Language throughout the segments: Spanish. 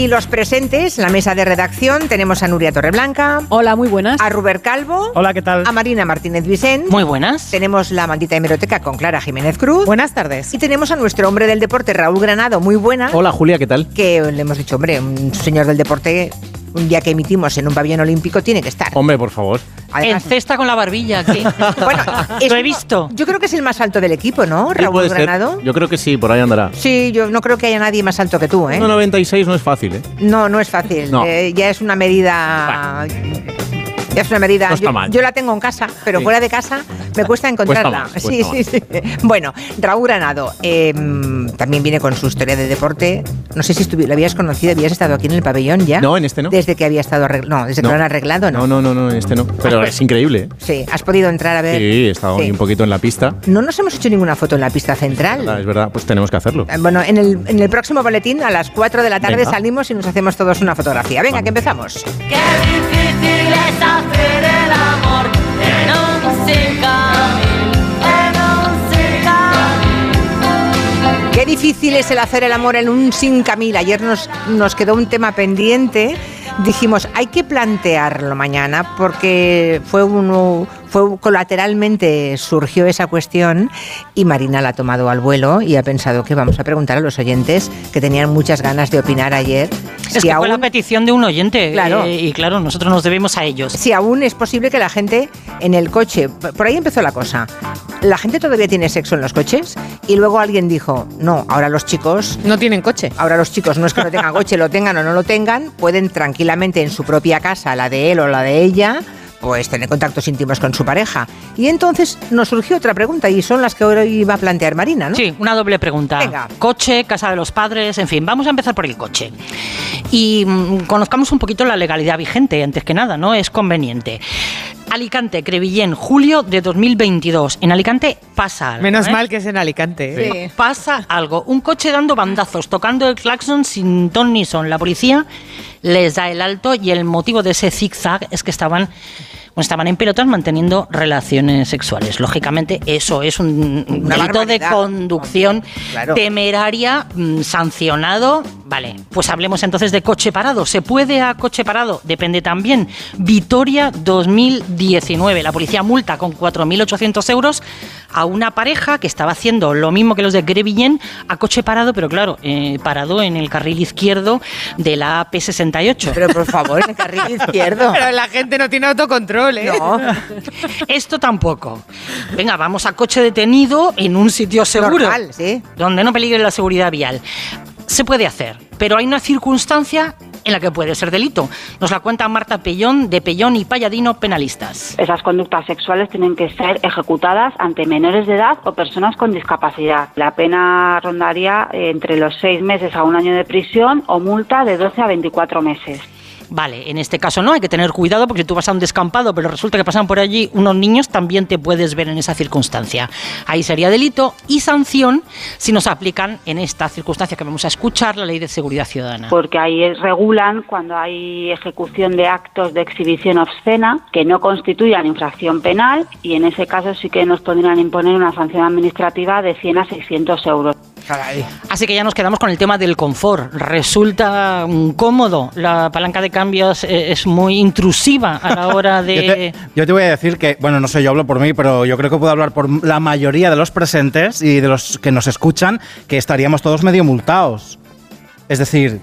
Y los presentes, la mesa de redacción, tenemos a Nuria Torreblanca. Hola, muy buenas. A Ruber Calvo. Hola, ¿qué tal? A Marina Martínez Vicent. Muy buenas. Tenemos la maldita hemeroteca con Clara Jiménez Cruz. Buenas tardes. Y tenemos a nuestro hombre del deporte, Raúl Granado. Muy buena. Hola, Julia, ¿qué tal? Que le hemos dicho, hombre, un señor del deporte, un día que emitimos en un pabellón olímpico, tiene que estar. Hombre, por favor. Además- en cesta con la barbilla, ¿qué? bueno, Lo he visto. Yo creo que es el más alto del equipo, ¿no? Sí, Raúl ser. Granado. Yo creo que sí, por ahí andará. Sí, yo no creo que haya nadie más alto que tú, ¿eh? 1,96 no es fácil, ¿eh? No, no es fácil. No. Eh, ya es una medida. Es una medida. No está yo, mal. yo la tengo en casa, pero Sí. fuera de casa me cuesta encontrarla. más, sí, sí, sí. Bueno, Raúl Granado eh, también viene con su historia de deporte. No sé si estuvi- lo habías conocido, habías estado aquí en el pabellón ya. No, en este no. Desde que había estado No, desde que lo han arreglado, ¿no? No, no, no, no, en este no. Pero es increíble, ¿eh? Sí, has podido entrar a ver. Sí, he estado Sí. un poquito en la pista. No nos hemos hecho ninguna foto en la pista central. Ah, Es verdad, pues tenemos que hacerlo. Eh, Bueno, en el, en el próximo boletín a las 4 de la tarde Venga. salimos y nos hacemos todos una fotografía. Venga, Vamos. que empezamos. Qué difícil es Qué difícil es el hacer el amor en un sin camil. Ayer nos, nos quedó un tema pendiente. Dijimos, hay que plantearlo mañana porque fue uno, fue colateralmente surgió esa cuestión y Marina la ha tomado al vuelo y ha pensado que vamos a preguntar a los oyentes que tenían muchas ganas de opinar ayer Es que fue la petición de un oyente. Claro. eh, y claro, nosotros nos debemos a ellos. si aún es posible que la gente en el coche, por ahí empezó la cosa, la gente todavía tiene sexo en los coches y luego alguien dijo, no, ahora los chicos No tienen coche. Ahora los chicos no es que no tengan coche, lo tengan o no lo tengan, pueden tranquilamente en su propia casa, la de él o la de ella, pues tener contactos íntimos con su pareja. Y entonces nos surgió otra pregunta y son las que ahora iba a plantear Marina, ¿no? Sí, una doble pregunta. Venga. Coche, casa de los padres, en fin, vamos a empezar por el coche. Y mm, conozcamos un poquito la legalidad vigente, antes que nada, ¿no? Es conveniente. Alicante, Crevillén, julio de 2022. En Alicante pasa algo. Menos ¿eh? mal que es en Alicante. ¿eh? Sí. Pasa algo. Un coche dando bandazos, tocando el claxon sin ton ni son. La policía les da el alto y el motivo de ese zigzag es que estaban, estaban en pelotas manteniendo relaciones sexuales. Lógicamente, eso es un Una delito de conducción Claro. temeraria mm, sancionado. Vale, pues hablemos entonces de coche parado. ¿Se puede a coche parado? Depende también. Vitoria 2019. La policía multa con 4.800 euros a una pareja que estaba haciendo lo mismo que los de Grevillén a coche parado, pero claro, eh, parado en el carril izquierdo de la AP68. Pero por favor, en el carril izquierdo. Pero la gente no tiene autocontrol, ¿eh? No, Esto tampoco. Venga, vamos a coche detenido en un sitio seguro. normal, sí. donde no peligre la seguridad vial. Se puede hacer, pero hay una circunstancia en la que puede ser delito. Nos la cuenta Marta Pellón, de Pellón y Palladino, penalistas. Esas conductas sexuales tienen que ser ejecutadas ante menores de edad o personas con discapacidad. La pena rondaría entre los seis meses a un año de prisión o multa de 12 a 24 meses. Vale, en este caso no, hay que tener cuidado porque si tú vas a un descampado, pero resulta que pasan por allí unos niños, también te puedes ver en esa circunstancia. Ahí sería delito y sanción si nos aplican en esta circunstancia que vamos a escuchar la ley de seguridad ciudadana. Porque ahí regulan cuando hay ejecución de actos de exhibición obscena que no constituyan infracción penal y en ese caso sí que nos podrían imponer una sanción administrativa de 100 a 600 euros. Caray. Así que ya nos quedamos con el tema del confort. Resulta cómodo, la palanca de cambios eh, es muy intrusiva a la hora Yo de... te, yo te voy a decir que, bueno, no sé, yo hablo por mí, pero yo creo que puedo hablar por la mayoría de los presentes y de los que nos escuchan, que estaríamos todos medio multados. Es decir,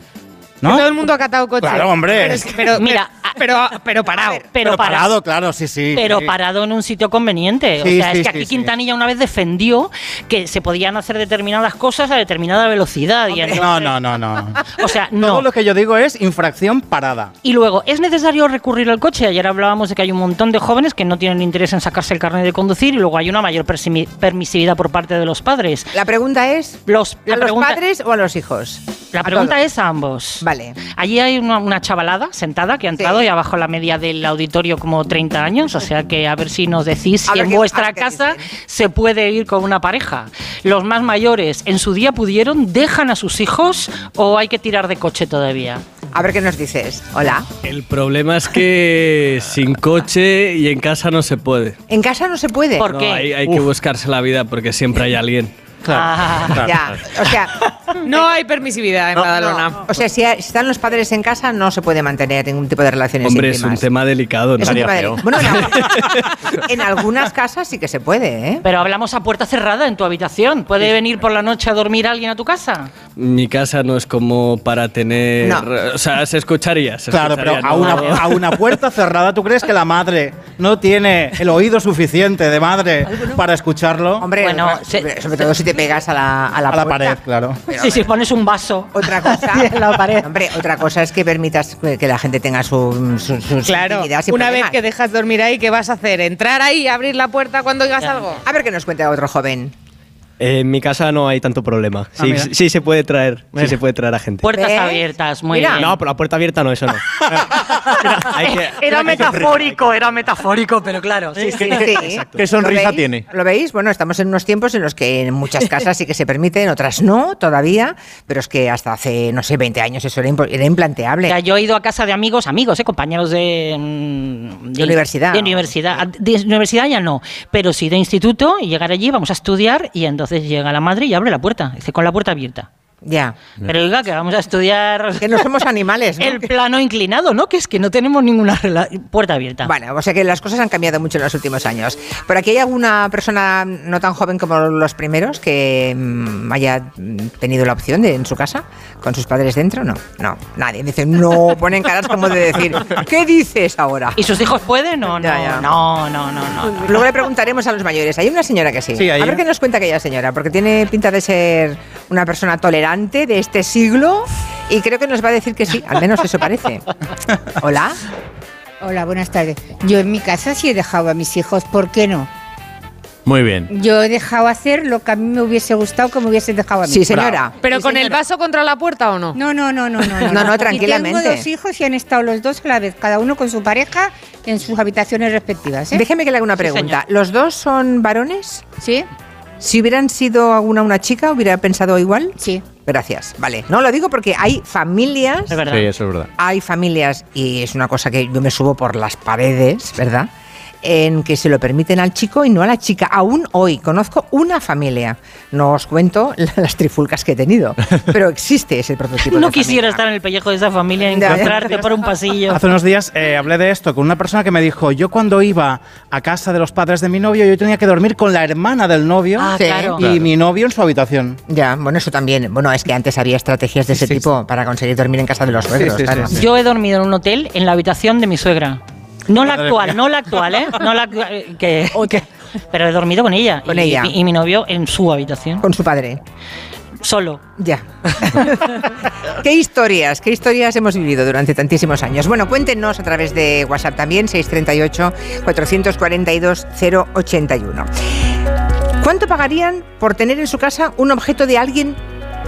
¿no? Todo el mundo ha catado coche. Claro, hombre. Pero, es que- pero- Mira, pero, pero parado. pero, para- parado, claro, sí, sí. pero sí. parado en un sitio conveniente. Sí, o sea, sí, es que aquí sí. Quintanilla una vez defendió que se podían hacer determinadas cosas a determinada velocidad. Y entonces- No, no, no, no. O sea, Todo no. lo que yo digo es infracción parada. Y luego, ¿es necesario recurrir al coche? Ayer hablábamos de que hay un montón de jóvenes que no tienen interés en sacarse el carnet de conducir y luego hay una mayor permisividad por parte de los padres. La pregunta es, Los, ¿a los pregunta, padres o a los hijos? la A pregunta todos. es a ambos. Vale. Allí hay una, una chavalada sentada que ha entrado Sí. y abajo la media del auditorio como 30 años, o sea que a ver si nos decís A si en vuestra casa dicen. se puede ir con una pareja. Los más mayores en su día pudieron, dejan a sus hijos o hay que tirar de coche todavía. A ver qué nos dices. Hola. El problema es que sin coche y en casa no se puede. En casa no se puede. ¿Por No, qué? hay, hay que buscarse la vida porque siempre hay alguien. Ah, Ya, o sea, No hay permisividad en Badalona. O sea, si, están los padres en casa, no se puede mantener ningún tipo de relaciones Hombre, es un tema delicado. ¿no? Es un Estaría tema de- feo. Bueno, en, en algunas casas sí que se puede, ¿eh? Pero hablamos a puerta cerrada en tu habitación. ¿Puede venir por la noche a dormir alguien a tu casa? Mi casa no es como para tener. No. O sea, se escucharía. se Claro, pero a ¿no? una, a una puerta cerrada, ¿tú crees que la madre no tiene el oído suficiente de madre para escucharlo? Hombre, Bueno, se- sobre todo si te pegas a la, a la, a la pared, claro. Sí, si pones un vaso. Otra cosa, en la pared. hombre, otra cosa es que permitas que la gente tenga su, su, su Claro, una vez que dejas dormir ahí, ¿qué vas a hacer? ¿Entrar ahí y abrir la puerta cuando oigas algo? A ver qué nos cuenta otro joven. En mi casa no hay tanto problema. Ah, Sí, sí, sí se puede traer, sí se puede traer a gente. Puertas ¿Ves? abiertas, muy Mira. bien. No, pero la puerta abierta no, eso no. Hay que- Era metafórico, era metafórico, pero claro. Sí, sí. Sí. ¿Qué sonrisa tiene? ¿Lo veis? Bueno, estamos en unos tiempos en los que en muchas casas sí que se permiten, otras no, todavía, pero es que hasta hace, no sé, 20 años eso era, era O implanteable. sea, yo he ido a casa de amigos, amigos, ¿eh? compañeros de, mm, De universidad. De universidad. De universidad ya no, pero sí de instituto y llegar allí, vamos a estudiar y entonces llega la madre y abre la puerta, dice, con la puerta abierta. Ya. Pero oiga, que vamos a estudiar Que no somos animales, ¿no? el plano inclinado, ¿no? Que es que no tenemos ninguna rela- puerta abierta. Bueno, o sea que las cosas han cambiado mucho en los últimos años. ¿Por aquí hay alguna persona no tan joven como los primeros que mm, haya tenido la opción de en su casa con sus padres dentro? No, no, nadie. Dice, no, ponen caras como de decir, ¿qué dices ahora? ¿Y sus hijos pueden? No, no, Ya, ya. no, no, no, no. Luego le preguntaremos a los mayores. Hay una señora que sí. Sí, hay a ver qué nos cuenta aquella señora, porque tiene pinta de ser una persona tolerante de este siglo y creo que nos va a decir que sí, al menos eso parece. Hola. Hola, buenas tardes. Yo en mi casa sí he dejado a mis hijos, ¿por qué no? Muy bien. Yo he dejado hacer lo que a mí me hubiese gustado que me hubiesen dejado a mí. Sí, señora. ¿Pero Sí, con el vaso contra la puerta o no? No, no, no, no, no. No, no, Y tranquilamente. tengo dos hijos y han estado los dos a la vez, cada uno con su pareja en sus habitaciones respectivas. ¿eh? Déjeme que le haga una Sí, pregunta. ¿Los dos son varones? ¿Sí? Si hubieran sido alguna una chica, ¿hubiera pensado igual? Sí. Gracias. Vale. No lo digo porque hay familias. Es verdad. Sí, eso es verdad. Hay familias, y es una cosa que yo me subo por las paredes, ¿verdad? En que se lo permiten al chico y no a la chica. Aún hoy conozco una familia. No os cuento las trifulcas que he tenido, pero existe ese prototipo. No de quisiera familia. estar en el pellejo de esa familia y encontrarte por un pasillo. Hace unos días eh, hablé de esto con una persona que me dijo, yo cuando iba a casa de los padres de mi novio, yo tenía que dormir con la hermana del novio Ah, Sí. claro. y mi novio en su habitación. Ya, bueno, eso también. Bueno, es que antes había estrategias de ese Sí, tipo para conseguir dormir en casa de los suegros, sí, claro. sí, Yo he dormido en un hotel en la habitación de mi suegra. No la actual, no la actual, ¿eh? No la eh, que, que- pero he dormido con ella. Con y, ella. Y, mi novio en su habitación, Con su padre. solo. Ya. ¿Qué historias, qué historias hemos vivido durante tantísimos años? Bueno, cuéntenos a través de WhatsApp también, 638-442-081. ¿Cuánto pagarían por tener en su casa un objeto de alguien,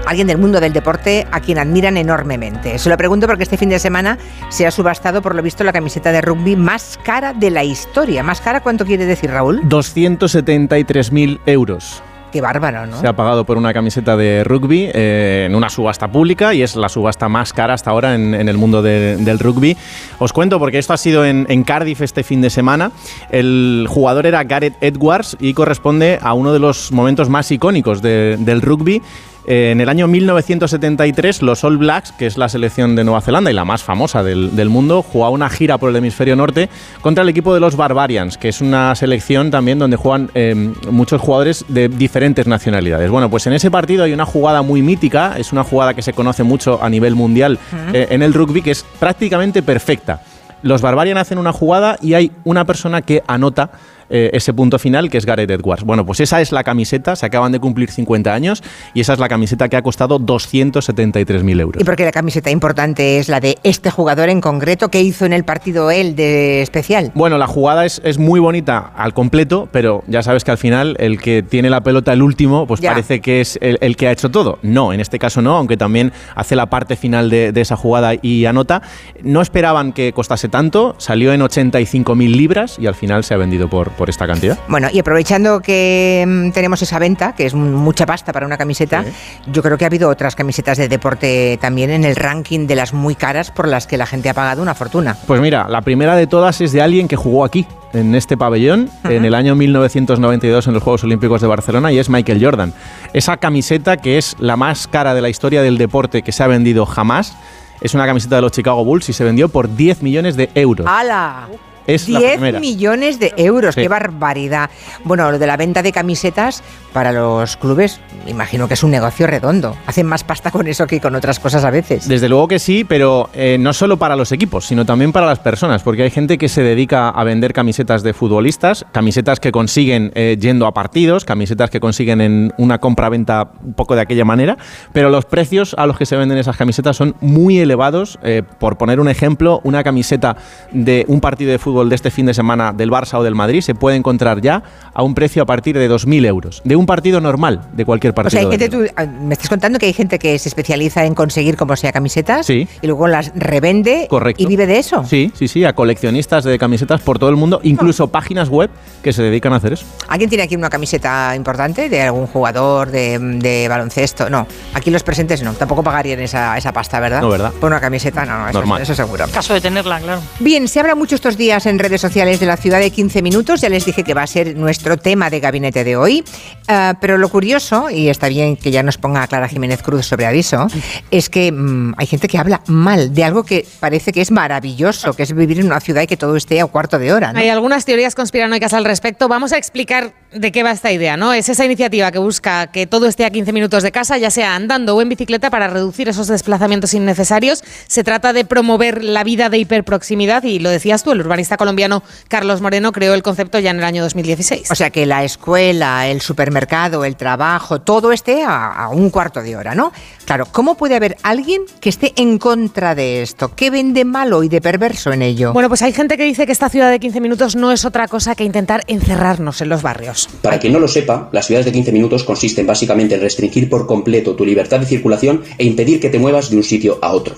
alguien del mundo del deporte a quien admiran enormemente? Se lo pregunto porque este fin de semana se ha subastado, por lo visto, la camiseta de rugby más cara de la historia. ¿Más cara cuánto quiere decir, Raúl? 273.000 euros Qué bárbaro, ¿no? se ha pagado por una camiseta de rugby eh, en una subasta pública y es la subasta más cara hasta ahora en, en el mundo de- del rugby. Os cuento porque esto ha sido en, en Cardiff este fin de semana. El jugador era Gareth Edwards y corresponde a uno de los momentos más icónicos de- del rugby. Eh, En el año 1973, los All Blacks, que es la selección de Nueva Zelanda y la más famosa del, del mundo, jugaba una gira por el hemisferio norte contra el equipo de los Barbarians, que es una selección también donde juegan eh, muchos jugadores de diferentes nacionalidades. Bueno, pues en ese partido hay una jugada muy mítica, es una jugada que se conoce mucho a nivel mundial eh, en el rugby, que es prácticamente perfecta. Los Barbarians hacen una jugada y hay una persona que anota eh, ese punto final, que es Gareth Edwards. Bueno, pues esa es la camiseta, se acaban de cumplir 50 años y esa es la camiseta que ha costado 273.000 euros. Y porque la camiseta importante es la de este jugador en concreto que hizo en el partido él de especial. Bueno, la jugada es, es muy bonita al completo, pero ya sabes que al final el que tiene la pelota el último, pues Ya. parece que es el, el que ha hecho todo. No, en este caso no, aunque también hace la parte final de, de esa jugada y anota. No esperaban que costase tanto, salió en 85.000 libras y al final se ha vendido por, por esta cantidad. Bueno, y aprovechando que mm, tenemos esa venta, que es mucha pasta para una camiseta, yo creo que ha habido otras camisetas de deporte también en el ranking de las muy caras por las que la gente ha pagado una fortuna. Pues mira, la primera de todas es de alguien que jugó aquí, en este pabellón, en el año 1992 en los Juegos Olímpicos de Barcelona, y es Michael Jordan. Esa camiseta que es la más cara de la historia del deporte que se ha vendido jamás. Es una camiseta de los Chicago Bulls y se vendió por 10 millones de euros. ¡Hala! Es la 10 primera. millones de euros, Sí. qué barbaridad. Bueno, lo de la venta de camisetas para los clubes, imagino que es un negocio redondo. Hacen más pasta con eso que con otras cosas a veces. Desde luego que sí, pero eh, no solo para los equipos, sino también para las personas, porque hay gente que se dedica a vender camisetas de futbolistas, camisetas que consiguen eh, yendo a partidos, camisetas que consiguen en una compra-venta un poco de aquella manera, pero los precios a los que se venden esas camisetas son muy elevados. Eh, por poner un ejemplo, una camiseta de un partido de fútbol de este fin de semana del Barça o del Madrid se puede encontrar ya a un precio a partir de 2.000 euros, de un partido normal, de cualquier O partido. sea, gente, mundo. tú, ah, me estás contando que hay gente que se especializa en conseguir como sea camisetas Sí. y luego las revende Correcto. y vive de eso. Sí, sí, sí, a coleccionistas de camisetas por todo el mundo, incluso páginas web que se dedican a hacer eso. ¿Alguien tiene aquí una camiseta importante de algún jugador de, de baloncesto? No, aquí los presentes no, tampoco pagarían esa, esa pasta, ¿verdad? No, ¿verdad? Por una camiseta, no, no, eso, Normal. eso seguro. Caso de tenerla, claro. Bien, se habla mucho estos días en redes sociales de la ciudad de 15 minutos. Ya les dije que va a ser nuestro tema de gabinete de hoy. Ah, pero lo curioso, y está bien que ya nos ponga Clara Jiménez Cruz sobre aviso, es que mm, hay gente que habla mal de algo que parece que es maravilloso, que es vivir en una ciudad y que todo esté a cuarto de hora. Hay algunas teorías conspiranoicas al respecto. Vamos a explicar de qué va esta idea, ¿no? Es esa iniciativa que busca que todo esté a 15 minutos de casa, ya sea andando o en bicicleta, para reducir esos desplazamientos innecesarios. Se trata de promover la vida de hiperproximidad y lo decías tú, el urbanista colombiano Carlos Moreno creó el concepto ya en el año 2016. O sea, que la escuela, el supermercado, el trabajo, todo esté a, a un cuarto de hora, ¿no? Claro, ¿cómo puede haber alguien que esté en contra de esto? ¿Qué ven de malo y de perverso en ello? Bueno, pues hay gente que dice que esta ciudad de 15 minutos no es otra cosa que intentar encerrarnos en los barrios. Para quien no lo sepa, las ciudades de 15 minutos consisten básicamente en restringir por completo tu libertad de circulación e impedir que te muevas de un sitio a otro.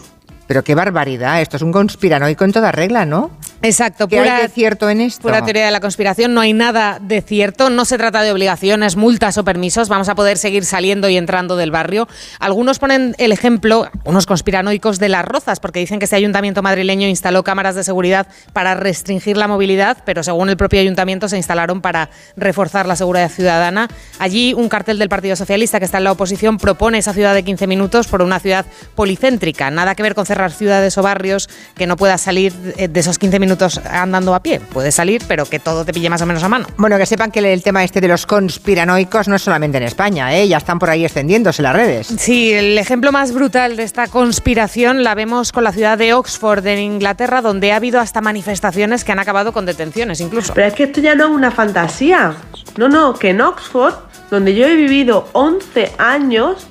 Pero qué barbaridad, esto es un conspiranoico en toda regla, ¿no? Exacto, ¿Qué hay de cierto en esto? Pura teoría de la conspiración, no hay nada de cierto, no se trata de obligaciones, multas o permisos, vamos a poder seguir saliendo y entrando del barrio. Algunos ponen el ejemplo, unos conspiranoicos de las rozas, porque dicen que este ayuntamiento madrileño instaló cámaras de seguridad para restringir la movilidad, pero según el propio ayuntamiento se instalaron para reforzar la seguridad ciudadana. Allí un cartel del Partido Socialista que está en la oposición propone esa ciudad de 15 minutos por una ciudad policéntrica, nada que ver con cerrar ciudades o barrios que no puedas salir eh, de esos 15 minutos andando a pie. Puedes salir, pero que todo te pille más o menos a mano. Bueno, que sepan que el tema este de los conspiranoicos no es solamente en España, ¿eh? ya están por ahí extendiéndose las redes. Sí, el ejemplo más brutal de esta conspiración la vemos con la ciudad de Oxford, en Inglaterra, donde ha habido hasta manifestaciones que han acabado con detenciones incluso. Pero es que esto ya no es una fantasía. No, no, que en Oxford, donde yo he vivido 11 años,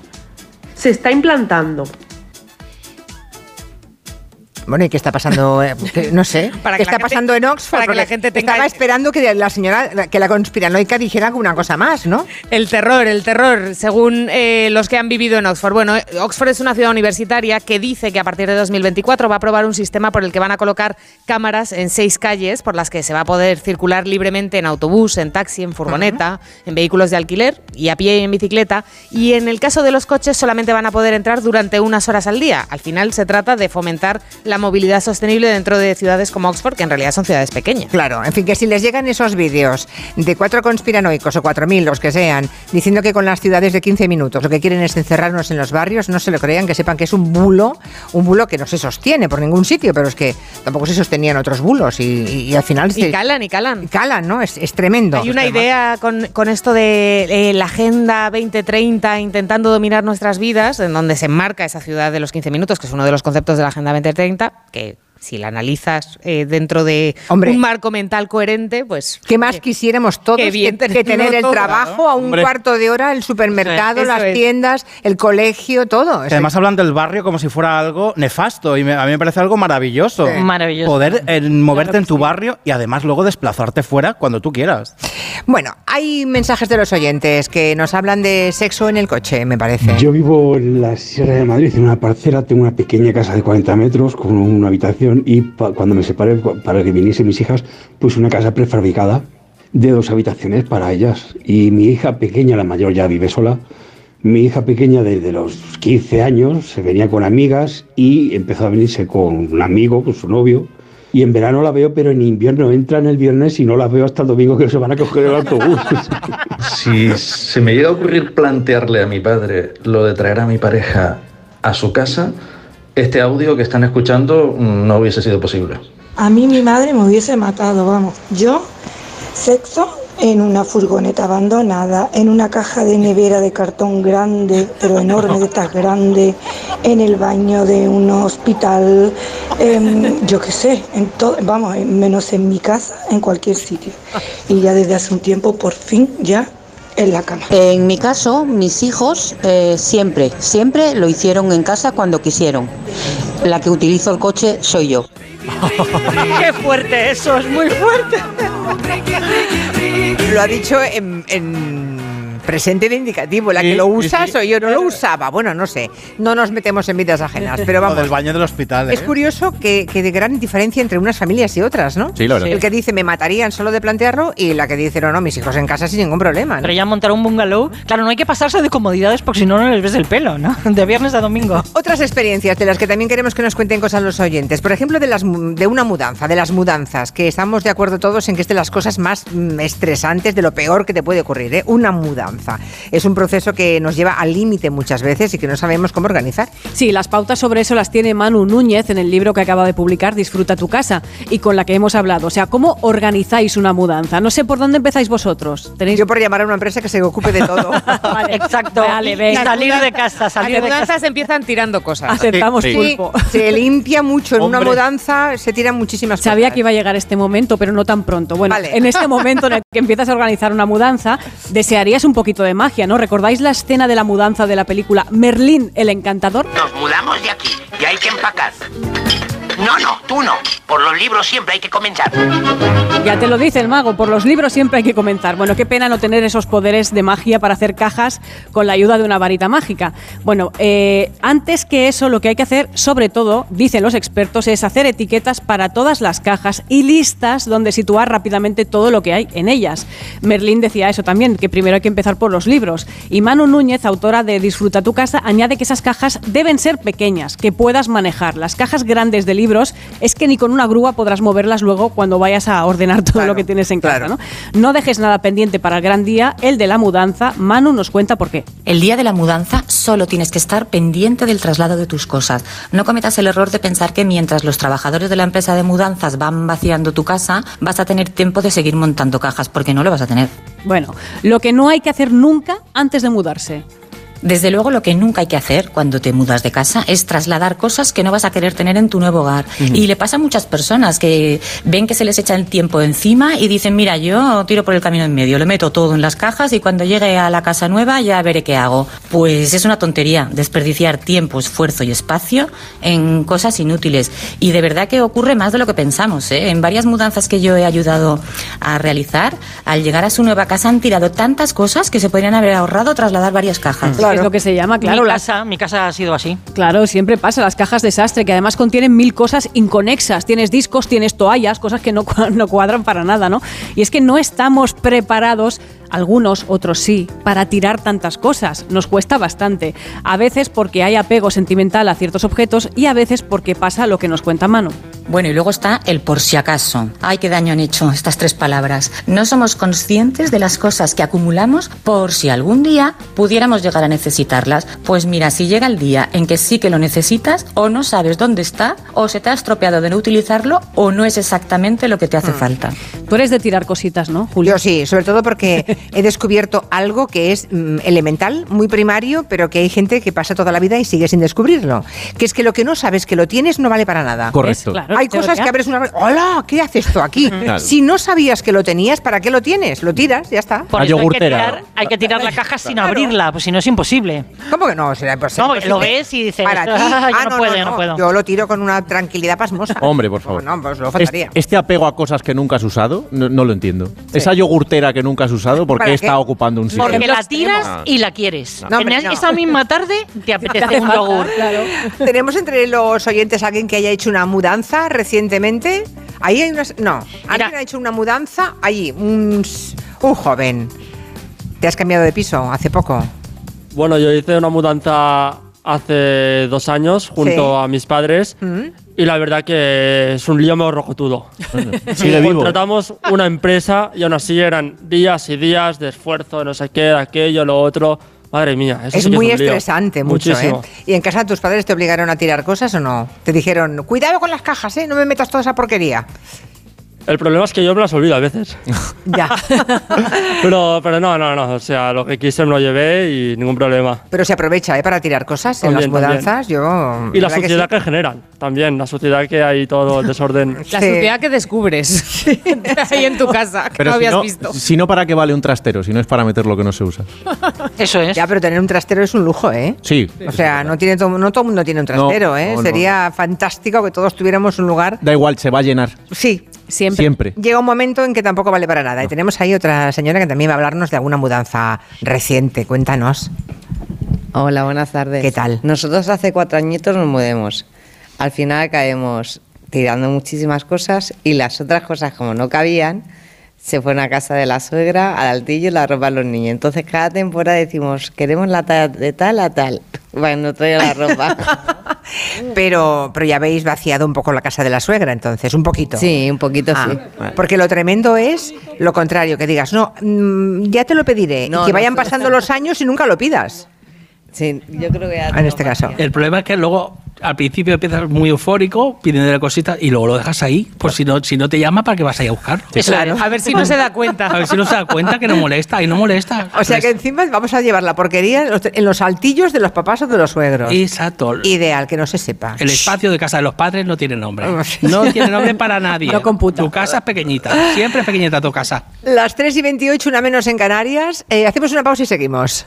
se está implantando. Bueno, ¿y qué está pasando? Eh, que- no sé. Para ¿Qué está gente- pasando en Oxford? para que la gente tenga Estaba esperando que la señora, que la conspiranoica dijera alguna cosa más, ¿no? El terror, el terror, según eh, los que han vivido en Oxford. Bueno, eh, Oxford es una ciudad universitaria que dice que a partir de 2024 va a aprobar un sistema por el que van a colocar cámaras en seis calles por las que se va a poder circular libremente en autobús, en taxi, en furgoneta, en vehículos de alquiler y a pie y en bicicleta. Y en el caso de los coches solamente van a poder entrar durante unas horas al día. Al final se trata de fomentar la movilidad sostenible dentro de ciudades como Oxford, que en realidad son ciudades pequeñas. Claro, en fin, que si les llegan esos vídeos de cuatro conspiranoicos o cuatro mil, los que sean, diciendo que con las ciudades de 15 minutos lo que quieren es encerrarnos en los barrios, no se lo crean, que sepan que es un bulo, un bulo que no se sostiene por ningún sitio, pero es que tampoco se sostenían otros bulos y, y- y al final... Y se- calan, y calan. Calan, ¿no? Es, es tremendo. Hay una idea con, con esto de eh, la Agenda 2030 intentando dominar nuestras vidas, en donde se enmarca esa ciudad de los 15 minutos, que es uno de los conceptos de la Agenda 2030, cuenta que si la analizas eh, dentro de Hombre. un marco mental coherente, pues... ¿Qué más quisiéramos todos bien que, tener el todo, trabajo a un Hombre. cuarto de hora, el supermercado, las es. tiendas, el colegio, todo? Además hablan del barrio como si fuera algo nefasto y me- a mí me parece algo maravilloso. Sí. Maravilloso. Poder eh, moverte en tu barrio y además luego desplazarte fuera cuando tú quieras. Bueno, hay mensajes de los oyentes que nos hablan de sexo en el coche, me parece. Yo vivo en la Sierra de Madrid, en una parcela, tengo una pequeña casa de 40 metros con una habitación y cuando me separé, para que viniesen mis hijas, puse una casa prefabricada de dos habitaciones para ellas. Y mi hija pequeña, la mayor ya vive sola, mi hija pequeña desde los 15 años se venía con amigas y empezó a venirse con un amigo, con su novio. Y en verano la veo, pero en invierno entran el viernes y no la veo hasta el domingo que se van a coger el autobús. Si se me llega a ocurrir plantearle a mi padre lo de traer a mi pareja a su casa, este audio que están escuchando no hubiese sido posible. A mí mi madre me hubiese matado, vamos. Yo, sexo en una furgoneta abandonada, en una caja de nevera de cartón grande, pero enorme, de estas grandes, en el baño de un hospital, em, yo qué sé, en todo, vamos, en- menos en mi casa, en cualquier sitio. Y ya desde hace un tiempo, por fin, ya en la cama. En mi caso, mis hijos eh, siempre, siempre lo hicieron en casa cuando quisieron. La que utilizo el coche soy yo. Qué fuerte eso, es muy fuerte. Lo ha dicho en, en presente de indicativo. La que Sí, lo sí, usa sí. soy yo, no lo usaba. Bueno, no sé. No nos metemos en vidas ajenas, pero Lo vamos. del baño del hospital, ¿eh? Es curioso que, que de gran diferencia entre unas familias y otras, ¿no? Sí, verdad. El que dice me matarían solo de plantearlo y la que dice no, no, mis hijos en casa sin ningún problema. ¿no? Pero ya montar un bungalow, claro, no hay que pasarse de comodidades porque si no, no les ves el pelo, ¿no? De viernes a domingo. Otras experiencias de las que también queremos que nos cuenten cosas los oyentes. Por ejemplo, de, las, de una mudanza, de las mudanzas, que estamos de acuerdo todos en que es de las cosas más mm, estresantes, de lo peor que te puede ocurrir. ¿eh? Una mudanza. Es un proceso que nos lleva al límite muchas veces y que no sabemos cómo organizar. Sí, las pautas sobre eso las tiene Manu Núñez en el libro que acaba de publicar, Disfruta tu casa, y con la que hemos hablado. O sea, ¿cómo organizáis una mudanza? No sé por dónde empezáis vosotros. ¿Tenéis... Yo por llamar a una empresa que se ocupe de todo. Exacto. Vale, Y salir de casa, salir Las de casa. mudanzas empiezan tirando cosas. Aceptamos Sí, pulpo. se limpia mucho en una mudanza, se tiran muchísimas Sabía cosas. que iba a llegar este momento, pero no tan pronto. Bueno, Vale. en este momento en el que empiezas a organizar una mudanza, desearías un poquito de magia, ¿no? ¿Recordáis la escena de la mudanza de la película Merlín el Encantador? Nos mudamos de aquí y hay que empacar. No, no, tú no. Por los libros siempre hay que comenzar. Ya te lo dice el mago, por los libros siempre hay que comenzar. Bueno, qué pena no tener esos poderes de magia para hacer cajas con la ayuda de una varita mágica. Bueno, eh, antes que eso, lo que hay que hacer, sobre todo, dicen los expertos, es hacer etiquetas para todas las cajas y listas donde situar rápidamente todo lo que hay en ellas. Merlín decía eso también, que primero hay que empezar por los libros. Y Manu Núñez, autora de Disfruta tu casa, añade que esas cajas deben ser pequeñas, que puedas manejar. Las cajas grandes de libros es que ni con una grúa podrás moverlas luego cuando vayas a ordenar todo lo que tienes en casa. ¿no? no dejes nada pendiente para el gran día, el de la mudanza. Manu nos cuenta por qué. El día de la mudanza solo tienes que estar pendiente del traslado de tus cosas. No cometas el error de pensar que mientras los trabajadores de la empresa de mudanzas van vaciando tu casa, vas a tener tiempo de seguir montando cajas, porque no lo vas a tener. Bueno, lo que no hay que hacer nunca antes de mudarse. Desde luego, lo que nunca hay que hacer cuando te mudas de casa es trasladar cosas que no vas a querer tener en tu nuevo hogar. Ujú. Y le pasa a muchas personas que ven que se les echa el tiempo encima y dicen, mira, yo tiro por el camino en medio, lo meto todo en las cajas y cuando llegue a la casa nueva ya veré qué hago. Pues es una tontería desperdiciar tiempo, esfuerzo y espacio en cosas inútiles. Y de verdad que ocurre más de lo que pensamos. ¿eh? En varias mudanzas que yo he ayudado a realizar, al llegar a su nueva casa han tirado tantas cosas que se podrían haber ahorrado trasladar varias cajas. Es lo que se llama, claro. mi, casa, mi casa ha sido así. Claro, siempre pasa, las cajas desastre, que además contienen mil cosas inconexas. Tienes discos, tienes toallas, cosas que no, no cuadran para nada, ¿no? Y es que no estamos preparados, algunos, otros sí, para tirar tantas cosas. Nos cuesta bastante. A veces porque hay apego sentimental a ciertos objetos y a veces porque pasa lo que nos cuenta Manu. Bueno, y luego está el por si acaso. Ay, qué daño han hecho estas tres palabras. No somos conscientes de las cosas que acumulamos por si algún día pudiéramos llegar a necesitarlas. Pues mira, si llega el día en que sí que lo necesitas, o no sabes dónde está, o se te ha estropeado de no utilizarlo, o no es exactamente lo que te hace falta. Tú eres de tirar cositas, ¿no, Julio? Yo sí, sobre todo porque he descubierto algo que es mm, elemental, muy primario, pero que hay gente que pasa toda la vida y sigue sin descubrirlo. Que es que lo que no sabes que lo tienes no vale para nada. Correcto. Claro, hay cosas que abres una... ¡Hola! ¿Qué haces tú aquí? Claro. Si no sabías que lo tenías, ¿para qué lo tienes? Lo tiras, ya está. Por eso hay que, tirar, hay que tirar la caja sin abrirla, pues si no es imposible. ¿Cómo que no? Será pues, No, porque lo imposible. ves y dices, Para ti. "Ah, yo Ah, no puedo, yo no puedo". Yo lo tiro con una tranquilidad pasmosa. Hombre, por favor. No, pues lo faltaría. Este apego a cosas que nunca has usado, no, no lo entiendo. Esa yogurtera que nunca has usado, ¿por ¿Para qué está ocupando un sitio? Porque la tiras y la quieres. No, en hombre, es- no. esa misma tarde te apetece un yogur. Tenemos entre los oyentes alguien que haya hecho una mudanza recientemente. Ahí hay unas. No, alguien ha hecho una mudanza allí, un, un joven. ¿Te has cambiado de piso hace poco? Bueno, yo hice una mudanza hace dos años junto Sí. a mis padres ¿Mm? y la verdad que es un lío. Sigue vivo. Contratamos una empresa y aún así eran días y días de esfuerzo, no sé qué, aquello, lo otro. Madre mía, eso es sí que muy estresante, mucho, Muchísimo. ¿eh? ¿Y en casa tus padres te obligaron a tirar cosas o no? Te dijeron, cuidado con las cajas, ¿eh? No me metas toda esa porquería. El problema es que yo me las olvido a veces. Ya. pero, pero no, no, no. O sea, lo que quise me lo llevé y ningún problema. Pero se aprovecha, ¿eh? Para tirar cosas en También, las mudanzas. Yo. Y la ¿verdad que suciedad sí? que, generan también. La suciedad que hay todo el desorden. La suciedad que descubres ahí en tu casa, que Pero no si habías no, visto. si no, ¿para qué vale un trastero? Si no es para meter lo que no se usa. Eso es. Ya, pero tener un trastero es un lujo, ¿eh? Sí. O sea, no, tiene todo, no todo el mundo tiene un trastero, No, ¿eh? no, no. Sería fantástico que todos tuviéramos un lugar. Da igual, se va a llenar. Sí, siempre. Siempre. Llega un momento en que tampoco vale para nada. Y tenemos ahí otra señora que también va a hablarnos de alguna mudanza reciente. Cuéntanos. Hola, buenas tardes. ¿Qué tal? Nosotros hace cuatro añitos nos mudemos. Al final caemos tirando muchísimas cosas y las otras cosas, como no cabían, se fueron a casa de la suegra, al altillo y la ropa a los niños. Entonces cada temporada decimos, queremos la talla de tal a tal. Bueno, no traigo la ropa. Pero, pero ya habéis vaciado un poco la casa de la suegra, entonces, un poquito. Sí, un poquito Ah, sí. Porque lo tremendo es lo contrario, que digas, no, mm, ya te lo pediré. No, y que vayan pasando los años y nunca lo pidas. Sí, yo creo que ya En este caso. El problema es que luego al principio empiezas muy eufórico pidiéndole cositas y luego lo dejas ahí, por si no, si no te llama, ¿para que vas a ir a buscarlo? Claro. A ver si no se da cuenta. A ver si no se da cuenta que no molesta y no molesta. O sea que encima vamos a llevar la porquería en los, en los altillos de los papás o de los suegros. Exacto. Ideal, que no se sepa. El espacio de casa de los padres no tiene nombre. No tiene nombre para nadie. No computa. Tu casa es pequeñita. Siempre es pequeñita tu casa. Las 3 y 28, una menos en Canarias. Eh, hacemos una pausa y seguimos.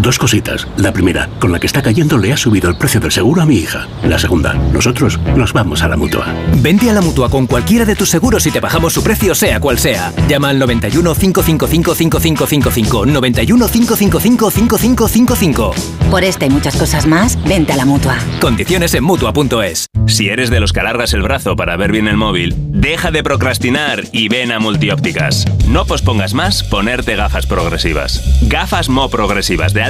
Dos cositas. La primera, con la que está cayendo le ha subido el precio del seguro a mi hija. La segunda, nosotros nos vamos a la mutua. Vente a la mutua con cualquiera de tus seguros y te bajamos su precio, sea cual sea. Llama al 91 555 5555. 91 555 5555. Por esta y muchas cosas más, vente a la mutua. Condiciones en mutua.es. Si eres de los que alargas el brazo para ver bien el móvil, deja de procrastinar y ven a Multiópticas. No pospongas más ponerte gafas progresivas. Gafas Mo progresivas de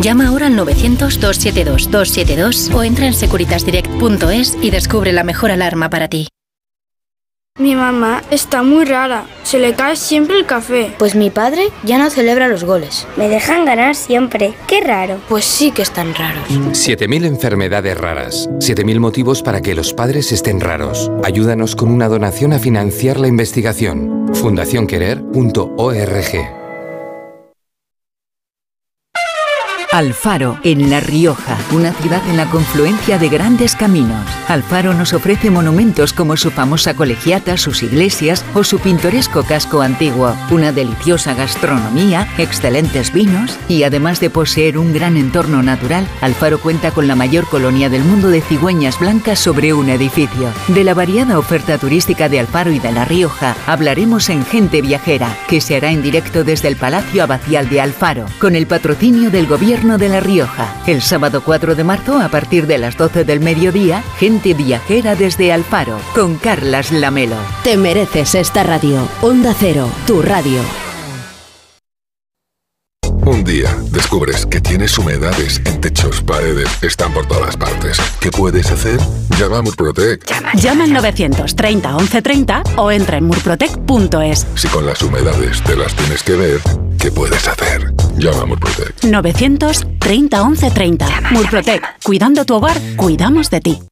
Llama ahora al 900-272-272 o entra en securitasdirect.es y descubre la mejor alarma para ti. Mi mamá está muy rara. Se le cae siempre el café. Pues mi padre ya no celebra los goles. Me dejan ganar siempre. Qué raro. Pues sí que están raros. 7.000 enfermedades raras. 7.000 motivos para que los padres estén raros. Ayúdanos con una donación a financiar la investigación. fundacionquerer.org Alfaro, en La Rioja, una ciudad en la confluencia de grandes caminos. Alfaro nos ofrece monumentos como su famosa colegiata, sus iglesias o su pintoresco casco antiguo, una deliciosa gastronomía, excelentes vinos y además de poseer un gran entorno natural, Alfaro cuenta con la mayor colonia del mundo de cigüeñas blancas sobre un edificio. De la variada oferta turística de Alfaro y de La Rioja hablaremos en Gente Viajera, que se hará en directo desde el Palacio Abacial de Alfaro, con el patrocinio del Gobierno de La Rioja. El sábado 4 de marzo, a partir de las 12 del mediodía, Gente Viajera desde Alfaro, con Carlas Lamelo. Te mereces esta radio. Onda Cero, tu radio. Un día descubres que tienes humedades en techos, paredes, están por todas partes. ¿Qué puedes hacer? Llama a Murprotec. Llama al 930 1130 o entra en murprotec.es. Si con las humedades te las tienes que ver, ¿qué puedes hacer? Llama a Murprotec. 930 1130. Murprotec. Cuidando tu hogar, cuidamos de ti.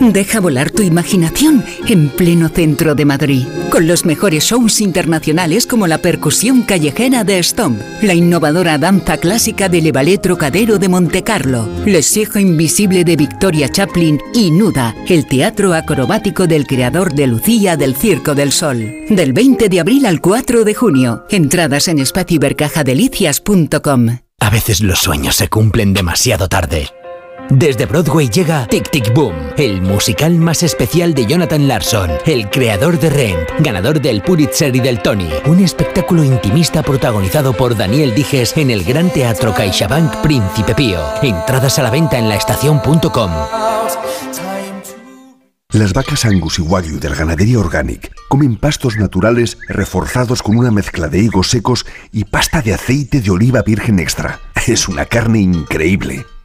Deja volar tu imaginación en pleno centro de Madrid con los mejores shows internacionales como la percusión callejera de Stomp, la innovadora danza clásica del Ballet Trocadero de Montecarlo, Le Siege Invisible de Victoria Chaplin y Nuda, el teatro acrobático del creador de Lucía del Circo del Sol. Del 20 de abril al 4 de junio. Entradas en espacioibercajadelicias.com. A veces los sueños se cumplen demasiado tarde. Desde Broadway llega Tic Tic Boom, el musical más especial de Jonathan Larson, el creador de Rent, ganador del Pulitzer y del Tony. Un espectáculo intimista protagonizado por Daniel Dijes en el Gran Teatro CaixaBank Príncipe Pío. Entradas a la venta en laestacion.com. Las vacas Angus y Wagyu del Ganadería Organic comen pastos naturales reforzados con una mezcla de higos secos y pasta de aceite de oliva virgen extra. Es una carne increíble.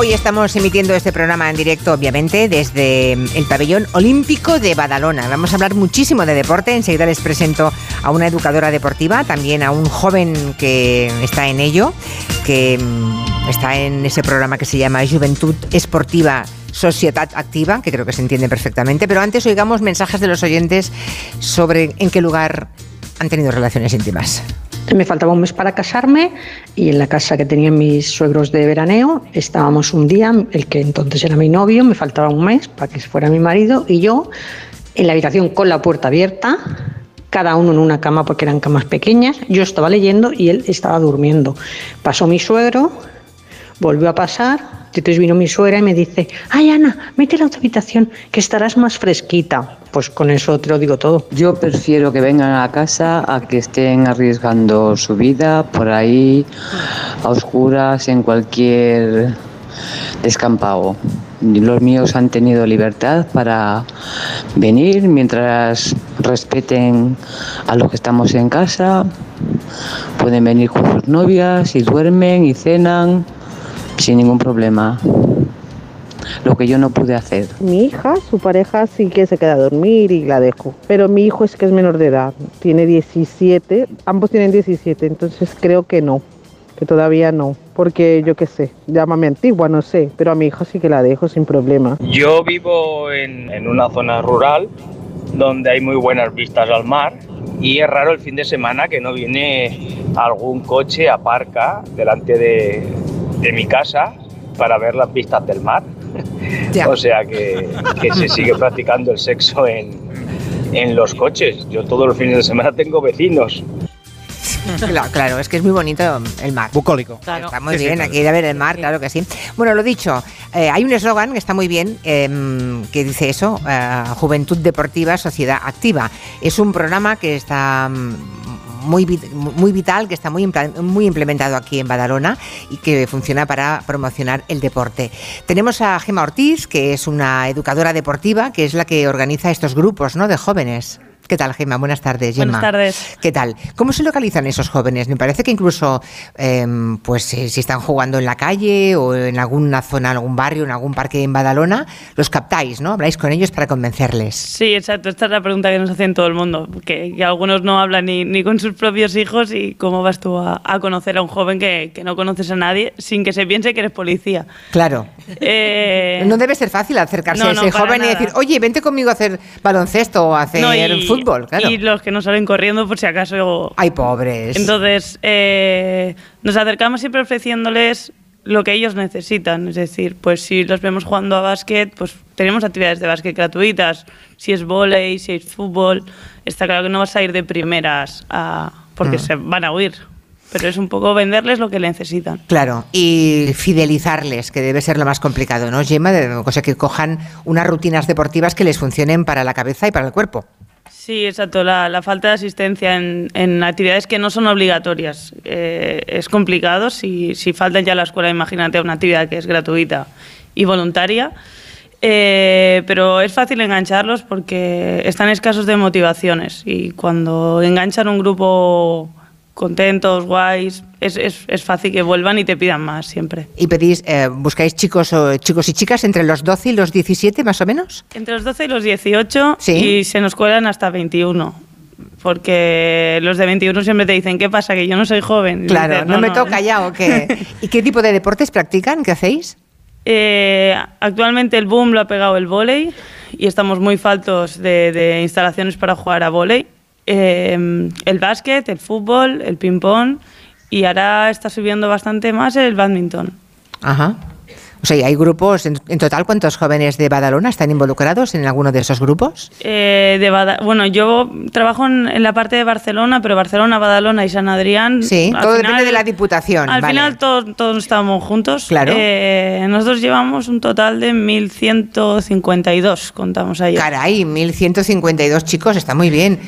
Hoy estamos emitiendo este programa en directo, obviamente, desde el pabellón olímpico de Badalona. Vamos a hablar muchísimo de deporte. Enseguida les presento a una educadora deportiva, también a un joven que está en ello, que mm, está en ese programa que se llama Juventud Esportiva Sociedad Activa, que creo que se entiende perfectamente. Pero antes oigamos mensajes de los oyentes sobre en qué lugar han tenido relaciones íntimas. Me faltaba un mes para casarme y en la casa que tenían mis suegros de veraneo estábamos un día, el que entonces era mi novio, me faltaba un mes para que fuera mi marido y yo en la habitación con la puerta abierta, cada uno en una cama porque eran camas pequeñas, yo estaba leyendo y él estaba durmiendo. Pasó mi suegro, volvió a pasar, entonces vino mi suegra y me dice, ay Ana, mete a otra habitación que estarás más fresquita. Pues con eso te lo digo todo. Yo prefiero que vengan a casa a que estén arriesgando su vida por ahí, a oscuras, en cualquier descampado. Los míos han tenido libertad para venir mientras respeten a los que estamos en casa. Pueden venir con sus novias y duermen y cenan sin ningún problema lo que yo no pude hacer. Mi hija, su pareja sí que se queda a dormir y la dejo, pero mi hijo es que es menor de edad, tiene 17, ambos tienen 17, entonces creo que no, que todavía no, porque yo qué sé, llámame antigua, no sé, pero a mi hija sí que la dejo sin problema. Yo vivo en, en una zona rural donde hay muy buenas vistas al mar y es raro el fin de semana que no viene algún coche aparca delante de, de mi casa para ver las vistas del mar. O sea que, que se sigue practicando el sexo en, en los coches. Yo todos los fines de semana tengo vecinos. Claro, claro, es que es muy bonito el mar. Bucólico. Está muy Sí, sí, bien, claro. aquí ir a ver el mar, claro que sí. Bueno, lo dicho, eh, hay un eslogan que está muy bien, em, que dice eso, eh, Juventud Deportiva, Sociedad Activa. Es un programa que está mm, muy, muy vital, que está muy, muy implementado aquí en Badalona y que funciona para promocionar el deporte. Tenemos a Gema Ortiz, que es una educadora deportiva, que es la que organiza estos grupos ¿no? de jóvenes. ¿Qué tal, Gema? Buenas tardes, Gemma. Buenas tardes. ¿Qué tal? ¿Cómo se localizan esos jóvenes? Me parece que incluso, em, pues eh, si están jugando en la calle o en alguna zona, algún barrio, en algún parque en Badalona, los captáis, ¿no? Habláis con ellos para convencerles. Sí, exacto. Esta es la pregunta que nos hacen todo el mundo, que, que algunos no hablan ni, ni con sus propios hijos y cómo vas tú a, a conocer a un joven que, que no conoces a nadie sin que se piense que eres policía. Claro. Eh, No debe ser fácil acercarse no, a no, ese para joven y nada. decir, oye, vente conmigo a hacer baloncesto o a hacer no, y- fútbol, claro. Y los que no salen corriendo por si acaso... Ay, pobres. Entonces, eh, nos acercamos siempre ofreciéndoles lo que ellos necesitan. Es decir, pues si los vemos jugando a básquet, pues tenemos actividades de básquet gratuitas. Si es vóley, si es fútbol, está claro que no vas a ir de primeras a- porque Mm. se van a huir. Pero es un poco venderles lo que necesitan. Claro, y fidelizarles, que debe ser lo más complicado, ¿no, Gemma? De- Cosa que cojan unas rutinas deportivas que les funcionen para la cabeza y para el cuerpo. Sí, exacto. La, la falta de asistencia en, actividades que no son obligatorias eh, es complicado. Si, si faltan ya a la escuela, imagínate una actividad que es gratuita y voluntaria. Eh, pero es fácil engancharlos porque están escasos de motivaciones y cuando enganchan un grupo contentos, guays, es, es, es fácil que vuelvan y te pidan más siempre. Y pedís, eh, buscáis chicos, o, chicos y chicas entre los 12 y los 17, más o menos. Entre los 12 y los 18 Sí. y se nos cuelan hasta 21. Porque los de 21 siempre te dicen, ¿qué pasa? Que yo no soy joven. Claro, no, me toca ya o qué. ¿Y qué tipo de deportes practican? ¿Qué hacéis? Eh, actualmente el boom lo ha pegado el vóley y estamos muy faltos de, de instalaciones para jugar a vóley. Eh, el básquet, el fútbol, el ping-pong y ahora está subiendo bastante más el badminton. Ajá. O sea, ¿y hay grupos, en, en total, ¿cuántos jóvenes de Badalona están involucrados en alguno de esos grupos? Eh, de Bada- bueno, yo trabajo en, en la parte de Barcelona, pero Barcelona, Badalona y San Adrián. Sí, todo final- depende de la diputación. Al vale. final todos, todos estamos juntos. Claro. Eh, nosotros llevamos un total de 1.152, contamos ayer. Caray, 1.152 chicos, está muy bien.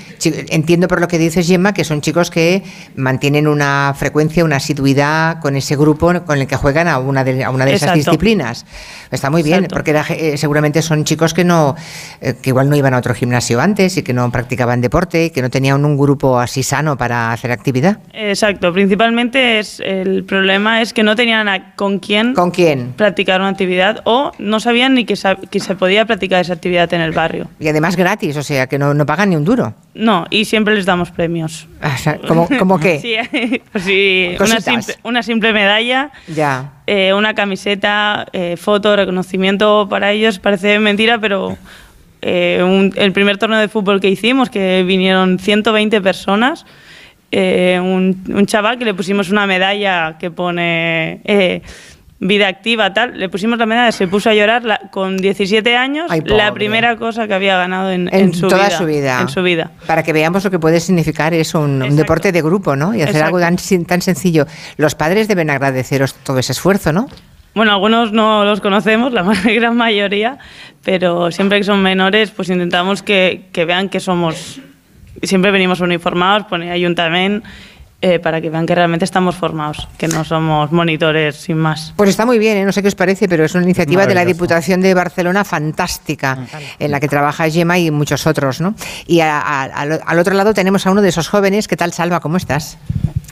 Entiendo por lo que dices, Gemma, que son chicos que mantienen una frecuencia, una asiduidad con ese grupo con el que juegan a una de, a una de esas Exacto. Disciplinas. Está muy bien, Exacto. porque era eh, seguramente son chicos que no, eh, que igual no iban a otro gimnasio antes y que no practicaban deporte, que no tenían un grupo así sano para hacer actividad. Exacto, principalmente es el problema es que no tenían a- con quién, ¿Con quién? practicar una actividad o no sabían ni que, que se podía practicar esa actividad en el barrio. Y además gratis, o sea, que no, no pagan ni un duro. No, y siempre les damos premios. O sea, ¿Cómo, qué? Sí, pues sí, una, simple, una simple medalla, Ya. Eh, una camiseta, eh, foto, reconocimiento para ellos, parece mentira, pero eh, el primer torneo de fútbol que hicimos, que vinieron 120 personas, un, un chaval que le pusimos una medalla que pone vida activa, tal, le pusimos la medalla, se puso a llorar la- con 17 años, Ay, la primera cosa que había ganado en, En, en su toda vida. su vida. En su vida. Para que veamos lo que puede significar eso, un, un deporte de grupo, ¿no? Y hacer Exacto. algo tan, tan sencillo. Los padres deben agradeceros todo ese esfuerzo, ¿no? Bueno, algunos no los conocemos, la gran mayoría, pero siempre que son menores, pues intentamos que, que vean que somos, siempre venimos uniformados, pone ayuntamiento, eh, para que vean que realmente estamos formados, que no somos monitores sin más. Pues está muy bien, ¿eh? no sé qué os parece, pero es una iniciativa de la. Diputación de Barcelona fantástica, en la que trabaja Gemma y muchos otros, ¿no? Y a- a- al, al otro lado tenemos a uno de esos jóvenes. ¿Qué tal, Salva? ¿Cómo estás?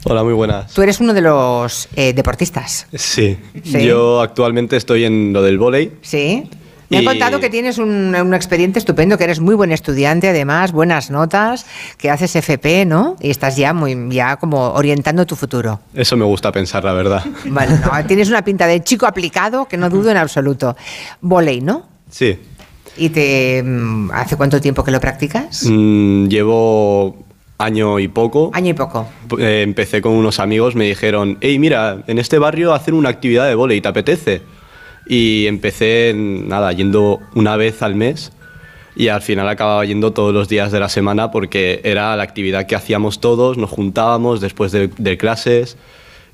Hola, muy buenas. Tú eres uno de los eh, deportistas, Sí. Sí. yo actualmente estoy en lo del vóley. ¿sí? Me han Y- contado que tienes un, un expediente estupendo, que eres muy buen estudiante, además, buenas notas, que haces FP, ¿no? Y estás ya muy ya como orientando tu futuro. Eso me gusta pensar, la verdad. Vale, no, tienes una pinta de chico aplicado que no dudo en absoluto. Voley, ¿no? Sí. ¿Y te mm, hace cuánto tiempo que lo practicas? Mm, llevo año y poco. Año y poco. Eh, empecé con unos amigos, me dijeron, hey, mira, en este barrio hacen una actividad de vóley, ¿te apetece? Y empecé, nada, yendo una vez al mes y al final acababa yendo todos los días de la semana porque era la actividad que hacíamos todos, nos juntábamos después de, de clases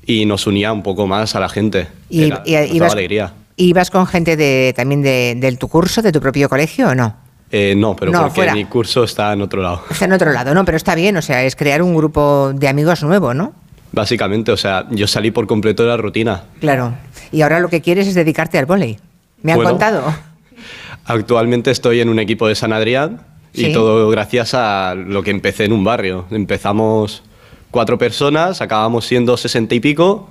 y nos unía un poco más a la gente. Y, Era- y- nos daba ibas, alegría. ¿Ibas con gente de, también de, de tu curso, de tu propio colegio o no? Eh, no, pero No, porque fuera. mi curso está en otro lado. Está en otro lado, ¿no? Pero está bien, o sea, es crear un grupo de amigos nuevo, ¿no? Básicamente, o sea, yo salí por completo de la rutina. Claro. Y ahora lo que quieres es dedicarte al vóley. ¿Me han Bueno. contado? Actualmente estoy en un equipo de San Adrián y Sí. todo gracias a lo que empecé en un barrio. Empezamos cuatro personas, acabamos siendo sesenta y pico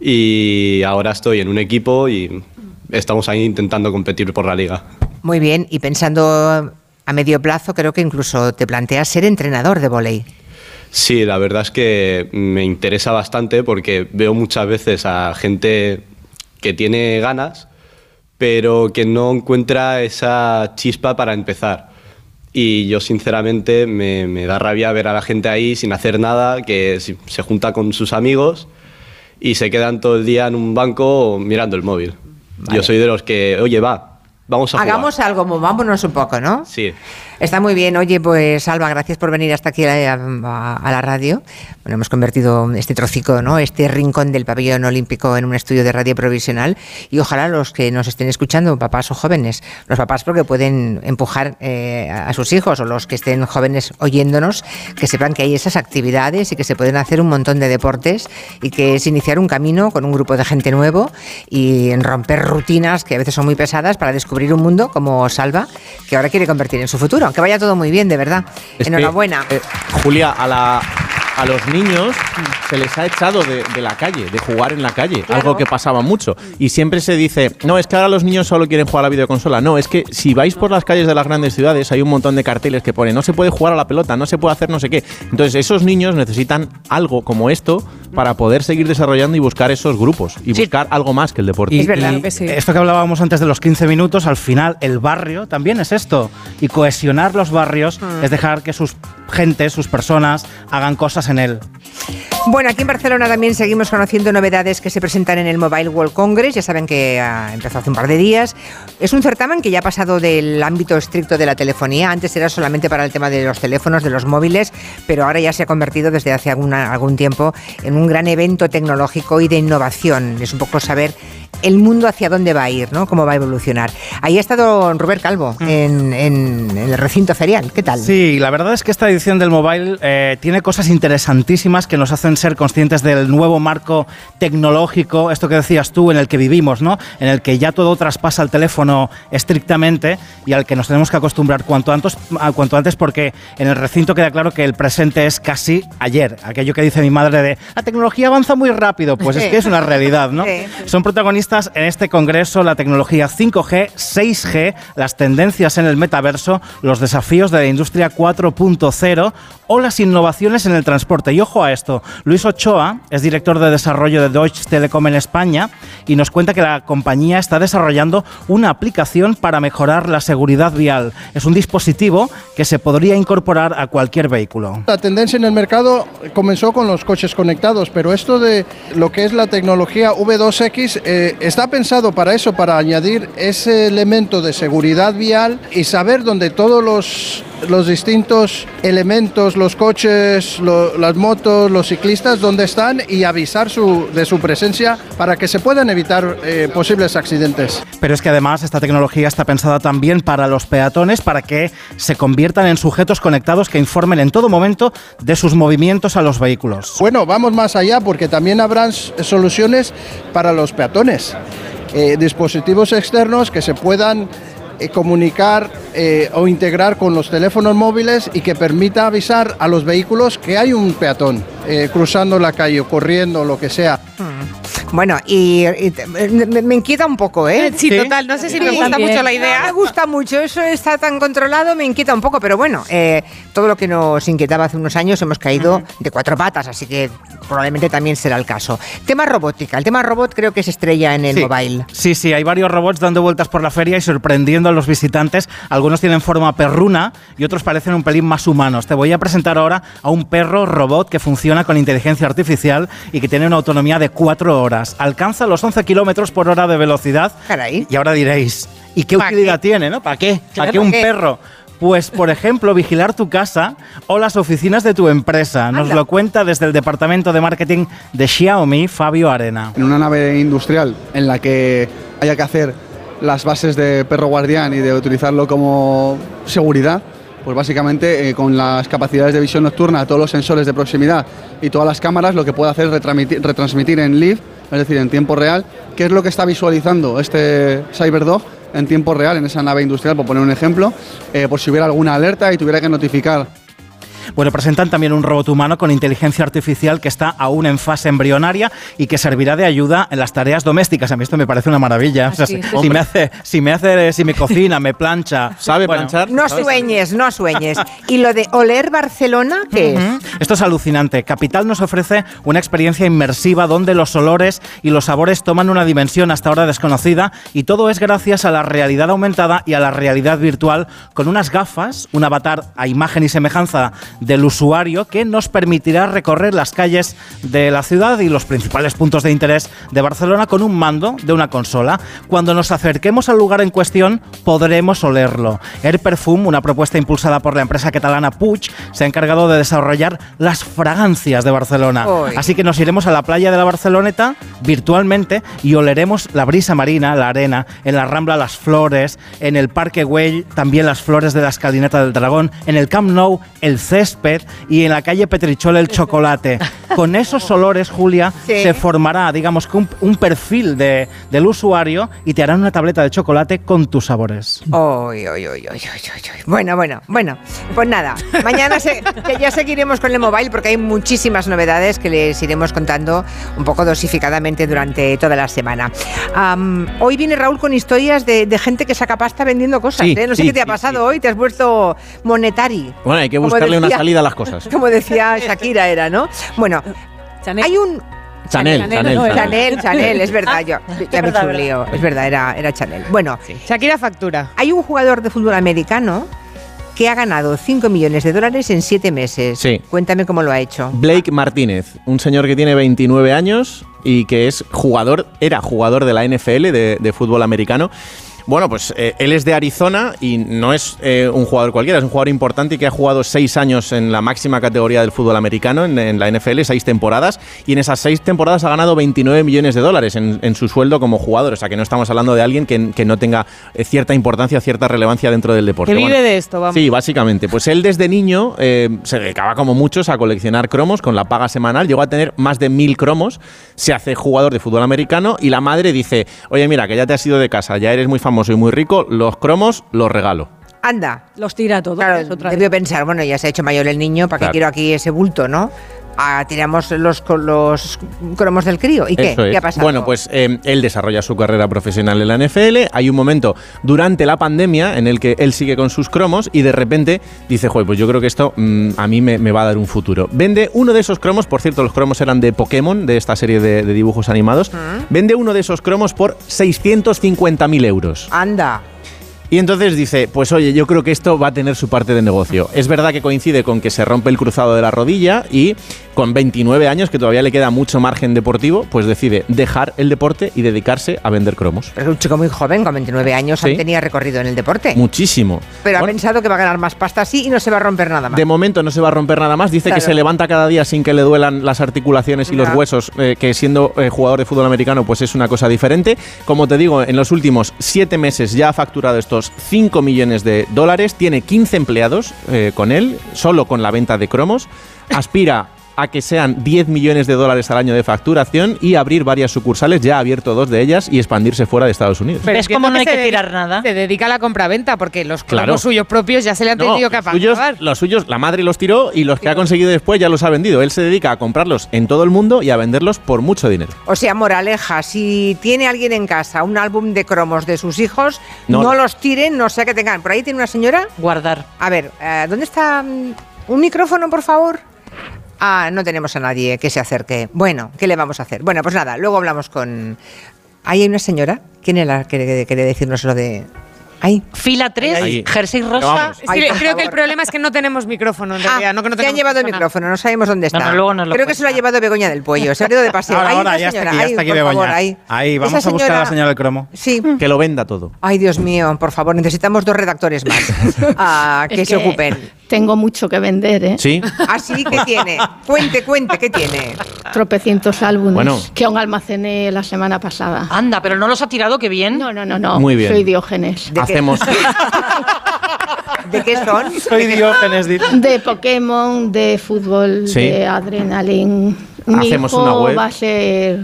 y ahora estoy en un equipo y estamos ahí intentando competir por la liga. Muy bien, y pensando a medio plazo, creo que incluso te planteas ser entrenador de vóley. Sí, la verdad es que me interesa bastante porque veo muchas veces a gente que tiene ganas, pero que no encuentra esa chispa para empezar. Y yo sinceramente me, me da rabia ver a la gente ahí sin hacer nada, que se junta con sus amigos y se quedan todo el día en un banco mirando el móvil. Yo soy de los que, oye, va, vamos a jugar. Hagamos algo, movámonos un poco, ¿no? Sí. Está muy bien. Oye, pues Alba, gracias por venir hasta aquí a, la radio. Bueno, hemos convertido este trocico, ¿no? Este rincón del pabellón olímpico en un estudio de radio provisional. Y ojalá los que nos estén escuchando, papás o jóvenes, los papás porque pueden empujar eh, a sus hijos o los que estén jóvenes oyéndonos, que sepan que hay esas actividades y que se pueden hacer un montón de deportes y que es iniciar un camino con un grupo de gente nuevo y romper rutinas que a veces son muy pesadas para descubrir un mundo como Salva, que ahora quiere convertir en su futuro. Que vaya todo muy bien, de verdad. Enhorabuena. eh, Julia, a, la, a los niños se les ha echado de, de la calle, de jugar en la calle, Claro. algo que pasaba mucho. Y siempre se dice, no, es que ahora los niños solo quieren jugar a la videoconsola. No, es que si vais por las calles de las grandes ciudades hay un montón de carteles que ponen, no se puede jugar a la pelota, no se puede hacer no sé qué. Entonces esos niños necesitan algo como esto para poder seguir desarrollando y buscar esos grupos y buscar algo más que el deporte. Y- y Esto que hablábamos antes de los 15 minutos, al final el barrio también es esto. Y cohesionar los barrios Mm. es dejar que sus gentes, sus personas, hagan cosas en él. Bueno, aquí en Barcelona también seguimos conociendo novedades que se presentan en el Mobile World Congress. Ya saben que ah, empezó hace un par de días. Es un certamen que ya ha pasado del ámbito estricto de la telefonía. Antes era solamente para el tema de los teléfonos, de los móviles, pero ahora ya se ha convertido desde hace algún tiempo en un gran evento tecnológico y de innovación. Es un poco saber el mundo hacia dónde va a ir, ¿no? Cómo va a evolucionar. Ahí ha estado Robert Calvo en, en el recinto ferial. ¿Qué tal? Sí, la verdad es que esta edición del Mobile eh, tiene cosas interesantísimas que nos hacen ser conscientes del nuevo marco tecnológico, esto que decías tú, en el que vivimos, ¿no? En el que ya todo traspasa el teléfono estrictamente y al que nos tenemos que acostumbrar cuanto antes, cuanto antes porque en el recinto queda claro que el presente es casi ayer. Aquello que dice mi madre de la tecnología avanza muy rápido, pues es que es una realidad, ¿no? Sí. Son protagonistas en este congreso la tecnología 5G, 6G, las tendencias en el metaverso, los desafíos de la industria 4.0 o las innovaciones en el transporte. Y ojo a esto, Luis Ochoa es director de desarrollo de Deutsche Telekom en España y nos cuenta que la compañía está desarrollando una aplicación para mejorar la seguridad vial. Es un dispositivo que se podría incorporar a cualquier vehículo. La tendencia en el mercado comenzó con los coches conectados, pero esto de lo que es la tecnología V2X eh, está pensado para eso, para añadir ese elemento de seguridad vial y saber dónde todos los, los distintos elementos, los coches, las motos, los ciclistas, dónde están y avisar de su presencia para que se puedan evitar eh, posibles accidentes. Pero es que además esta tecnología está pensada también para los peatones, para que se conviertan en sujetos conectados que informen en todo momento de sus movimientos a los vehículos. Bueno, vamos más allá porque también habrán soluciones para los peatones. Eh, dispositivos externos que se puedan eh, comunicar eh, o integrar con los teléfonos móviles y que permita avisar a los vehículos que hay un peatón eh, cruzando la calle o corriendo, lo que sea. Bueno, y, y te- me, me inquieta un poco, ¿eh? Sí, total, no sé si me gusta También. mucho la idea. No me gusta mucho, eso está tan controlado, me inquieta un poco, pero bueno, eh, todo lo que nos inquietaba hace unos años hemos caído de cuatro patas, así que probablemente también será el caso. Tema robótica, el tema robot creo que se estrella en el Sí. mobile. Sí, sí, hay varios robots dando vueltas por la feria y sorprendiendo a los visitantes. Algunos tienen forma perruna y otros parecen un pelín más humanos. Te voy a presentar ahora a un perro robot que funciona funciona con inteligencia artificial y que tiene una autonomía de 4 horas. Alcanza los 11 kilómetros por hora de velocidad. Caray. Y ahora diréis, ¿y qué utilidad tiene, no? ¿Para qué? ¿Para Claro, qué un perro? Pues, por ejemplo, vigilar tu casa o las oficinas de tu empresa. Nos Anda. lo cuenta desde el departamento de marketing de Xiaomi, Fabio Arena. En una nave industrial en la que haya que hacer las bases de perro guardián y de utilizarlo como seguridad, pues básicamente eh, con las capacidades de visión nocturna, todos los sensores de proximidad y todas las cámaras, lo que puede hacer es retransmitir, retransmitir en live, es decir, en tiempo real, qué es lo que está visualizando este CyberDog en tiempo real en esa nave industrial, por poner un ejemplo, eh, por si hubiera alguna alerta y tuviera que notificar Bueno, presentan también un robot humano con inteligencia artificial que está aún en fase embrionaria y que servirá de ayuda en las tareas domésticas. A mí esto me parece una maravilla. O sea, sí, si, me hace, si me hace, si me cocina, me plancha. ¿Sabe Bueno, planchar? No sueñes, no sueñes. ¿Y lo de oler Barcelona qué es? Esto es alucinante. Capital nos ofrece una experiencia inmersiva donde los olores y los sabores toman una dimensión hasta ahora desconocida y todo es gracias a la realidad aumentada y a la realidad virtual con unas gafas, un avatar a imagen y semejanza del usuario que nos permitirá recorrer las calles de la ciudad y los principales puntos de interés de Barcelona con un mando de una consola. Cuando nos acerquemos al lugar en cuestión podremos olerlo. Air Perfume, una propuesta impulsada por la empresa catalana Puig, se ha encargado de desarrollar las fragancias de Barcelona. Así que nos iremos a la playa de la Barceloneta virtualmente y oleremos la brisa marina, la arena, en la Rambla las flores, en el Parque Güell también las flores de la escalinata del dragón, en el Camp Nou el césped y en la calle Petrichol el chocolate. Con esos olores, Julia, Sí. se formará, digamos, un, un perfil de- del usuario y te harán una tableta de chocolate con tus sabores. Uy, uy, uy, uy, uy, uy, uy. Bueno, bueno, bueno. Pues nada, mañana se- que ya seguiremos con el mobile porque hay muchísimas novedades que les iremos contando un poco dosificadamente durante toda la semana. Am, hoy viene Raúl con historias de, de gente que saca pasta vendiendo cosas. Sí, ¿eh? No sé sí, qué te ha sí, pasado hoy, te has vuelto monetari. Bueno, hay que buscarle una decía- salida a las cosas. Como decía Shakira era, ¿no? Bueno, hay un... Chanel, Chanel, Chanel. Chanel, Chanel, es verdad, yo Ah, ya me he un lío, es verdad, era, era Chanel. Bueno, Shakira factura. hay un jugador de fútbol americano que ha ganado 5 millones de dólares en 7 meses. Sí. Cuéntame cómo lo ha hecho. Blake Martínez, un señor que tiene 29 años y que es jugador, era jugador de la NFL, de, de fútbol americano. Bueno, pues eh, él es de Arizona y no es eh, un jugador cualquiera, es un jugador importante y que ha jugado seis años en la máxima categoría del fútbol americano, en, en la NFL, seis temporadas, y en esas seis temporadas ha ganado 29 millones de dólares en, en su sueldo como jugador. O sea que no estamos hablando de alguien que, que no tenga eh, cierta importancia, cierta relevancia dentro del deporte. Que vive Bueno, de esto, vamos. Sí, básicamente. Pues él desde niño eh, se dedicaba como muchos a coleccionar cromos con la paga semanal. Llegó a tener más de mil cromos. Se hace jugador de fútbol americano y la madre dice, oye mira, que ya te has ido de casa, ya eres muy famoso y muy rico, los cromos los regalo. Anda. Los tira todos. Claro, debió pensar, bueno, ya se ha hecho mayor el niño, ¿para qué quiero aquí ese bulto, no? Ah, tiramos los, los cromos del crío. ¿Y qué? Eso ¿Qué es. ha pasado? Bueno, pues eh, él desarrolla su carrera profesional en la NFL. Hay un momento durante la pandemia en el que él sigue con sus cromos y de repente dice, joder, pues yo creo que esto mm, a mí me, me va a dar un futuro. Vende uno de esos cromos, por cierto, los cromos eran de Pokémon, de esta serie de, de dibujos animados. Vende uno de esos cromos por 650.000 euros. Anda. Y entonces dice, pues oye, yo creo que esto va a tener su parte de negocio. Es verdad que coincide con que se rompe el cruzado de la rodilla y con 29 años, que todavía le queda mucho margen deportivo, pues decide dejar el deporte y dedicarse a vender cromos. Pero es un chico muy joven, con 29 años, Sí. tenía recorrido en el deporte. Muchísimo. Pero ha pensado que va a ganar más pasta así y no se va a romper nada más. de momento no se va a romper nada más. Dice que se levanta cada día sin que le duelan las articulaciones y los huesos, eh, que siendo eh, jugador de fútbol americano, pues es una cosa diferente. Como te digo, en los últimos siete meses ya ha facturado estos 5 millones de dólares. Tiene 15 empleados eh, con él, solo con la venta de cromos. Aspira a que sean 10 millones de dólares al año de facturación y abrir varias sucursales, ya ha abierto dos de ellas, y expandirse fuera de Estados Unidos. Pero ¿Ves cómo no hay que dedica- tirar nada? Se dedica a la compraventa porque los cromos Claro. suyos propios ya se le han No, tenido que suyos, pagar. los suyos, la madre los tiró y los que ha conseguido después ya los ha vendido. Él se dedica a comprarlos en todo el mundo y a venderlos por mucho dinero. O sea, moraleja, si tiene alguien en casa un álbum de cromos de sus hijos, no, No. los tiren, no sea que tengan. Por ahí tiene una señora. Guardar. A ver, eh, ¿dónde está mm, un micrófono, por favor? Ah, no tenemos a nadie que se acerque. Bueno, ¿qué le vamos a hacer? Bueno, pues nada, luego hablamos con... Ahí hay una señora. ¿Quién era la que quiere decirnos lo de Fila 3, Ahí. jersey rosa. que creo que el problema es que no tenemos micrófono, en Ah, realidad. no que no te han llevado el micrófono, no sabemos dónde está. No, no, luego nos lo Creo que se lo ha llevado Begoña del Pollo, se ha ido de paseo. Ahora, Ahí, ya está aquí, ya ahí, está aquí Begoña. favor, ahí. Ahí, vamos Esa a buscar a la señora- del cromo. Sí. Que lo venda todo. Ay, Dios mío, por favor, necesitamos dos redactores más ah, que Es se ocupen. Tengo mucho que vender, ¿eh? Sí. Así que tiene. Cuente, cuente, ¿qué tiene? Tropecientos álbumes Bueno. que aún almacené la semana pasada. Anda, pero no los ha tirado, qué bien. No, no, no, no. Muy bien. Soy Diógenes. Hacemos. ¿De qué son? Soy Diógenes, dice. De Pokémon, de fútbol, Sí. de Adrenaline. Mi Hacemos hijo una web. va a ser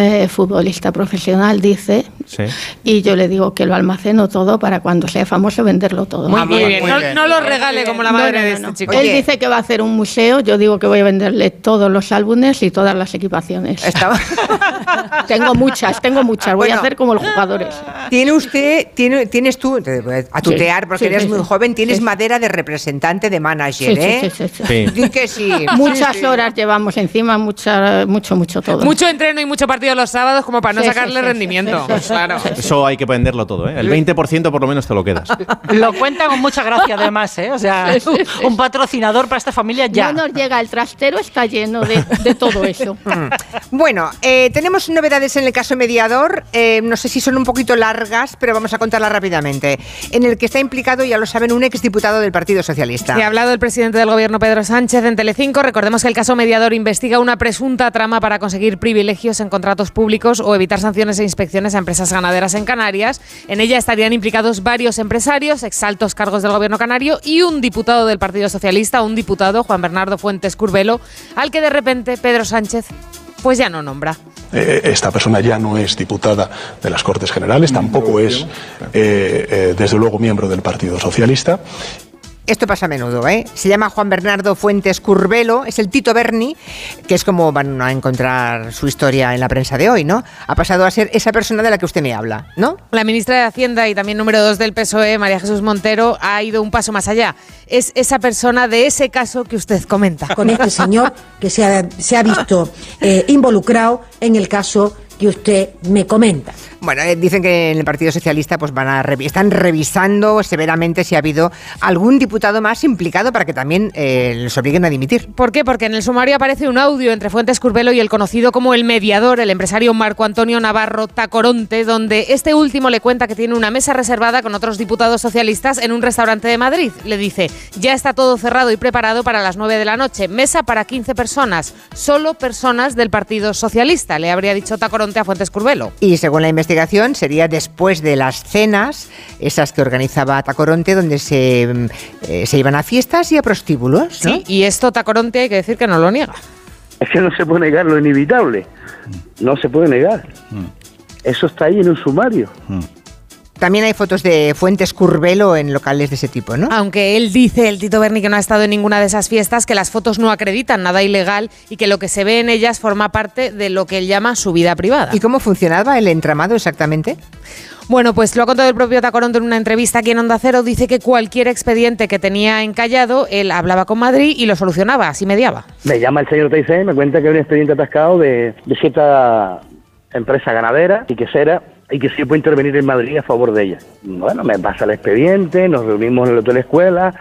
eh, futbolista profesional, dice. Sí. Y yo le digo que lo almaceno todo para cuando sea famoso venderlo todo. Muy, bien. No, no lo regale como la madre no, de este no. chico. Él dice que va a hacer un museo, yo digo que voy a venderle todos los álbumes y todas las equipaciones. tengo muchas, tengo muchas, voy Bueno. a hacer como el jugador ese. Tiene usted, tiene, tienes tú, a tutear porque sí, eres sí, muy sí. joven, tienes Sí. madera de representante de manager, ¿eh? sí, sí, sí. Sí. Di que sí. Muchas Sí, sí. horas llevamos encima, mucha, mucho, mucho todo. Mucho entreno y mucho partido los sábados como para no Sí, sacarle sí, rendimiento. sí, sí, sí. claro. Eso hay que venderlo todo, ¿eh? El 20% por lo menos te lo quedas. Lo cuenta con mucha gracia, además, ¿eh? O sea, un patrocinador para esta familia ya. No nos llega, el trastero está lleno de, de todo eso. Bueno, eh, tenemos novedades en el caso mediador. eh, no sé si son un poquito largas, pero vamos a contarlas rápidamente. En el que está implicado, ya lo saben, un exdiputado del Partido Socialista. Se ha hablado el presidente del gobierno Pedro Sánchez en Telecinco. Recordemos que el caso mediador investiga una presunta trama para conseguir privilegios en contratos públicos o evitar sanciones e inspecciones a empresas ganaderas en Canarias. En ella estarían implicados varios empresarios, exaltos cargos del gobierno canario y un diputado del Partido Socialista, un diputado, Juan Bernardo Fuentes Curbelo, al que de repente Pedro Sánchez pues ya no nombra. Eh, esta persona ya no es diputada de las Cortes Generales, tampoco es, eh, eh, desde luego, miembro del Partido Socialista. Esto pasa a menudo, ¿eh? Se llama Juan Bernardo Fuentes Curbelo, es el Tito Berni, que es como van a encontrar su historia en la prensa de hoy, ¿no? Ha pasado a ser esa persona de la que usted me habla, ¿no? La ministra de Hacienda y también número dos del PSOE, María Jesús Montero, ha ido un paso más allá. Es esa persona de ese caso que usted comenta. con este señor que se ha, se ha visto eh, involucrado en el caso que usted me comenta. Bueno, eh, dicen que en el Partido Socialista pues van a revi- están revisando severamente si ha habido algún diputado más implicado para que también eh, les obliguen a dimitir. ¿Por qué? Porque en el sumario aparece un audio entre Fuentes Curbelo y el conocido como el mediador, el empresario Marco Antonio Navarro Tacoronte, donde este último le cuenta que tiene una mesa reservada con otros diputados socialistas en un restaurante de Madrid. Le dice, ya está todo cerrado y preparado para las 9 de la noche. Mesa para 15 personas, solo personas del Partido Socialista, le habría dicho Tacoronte a Fuentes Curbelo. Y según la investigación, sería después de las cenas, esas que organizaba Tacoronte, donde se, mm, eh, se iban a fiestas y a prostíbulos. ¿no? Sí, y esto Tacoronte hay que decir que no lo niega. Es que no se puede negar lo inevitable. No se puede negar. Eso está ahí en un sumario. También hay fotos de Fuentes Curbelo en locales de ese tipo, ¿no? Aunque él dice, el Tito Berni, que no ha estado en ninguna de esas fiestas, que las fotos no acreditan nada ilegal y que lo que se ve en ellas forma parte de lo que él llama su vida privada. ¿Y cómo funcionaba el entramado exactamente? Bueno, pues lo ha contado el propio Tacoronte en una entrevista aquí en Onda Cero. Dice que cualquier expediente que tenía encallado, él hablaba con Madrid y lo solucionaba, así mediaba. Me llama el señor Teisé y me cuenta que hay un expediente atascado de, de cierta empresa ganadera y quesera y que sí puede intervenir en Madrid a favor de ella. Bueno, me pasa el expediente, nos reunimos en el hotel escuela.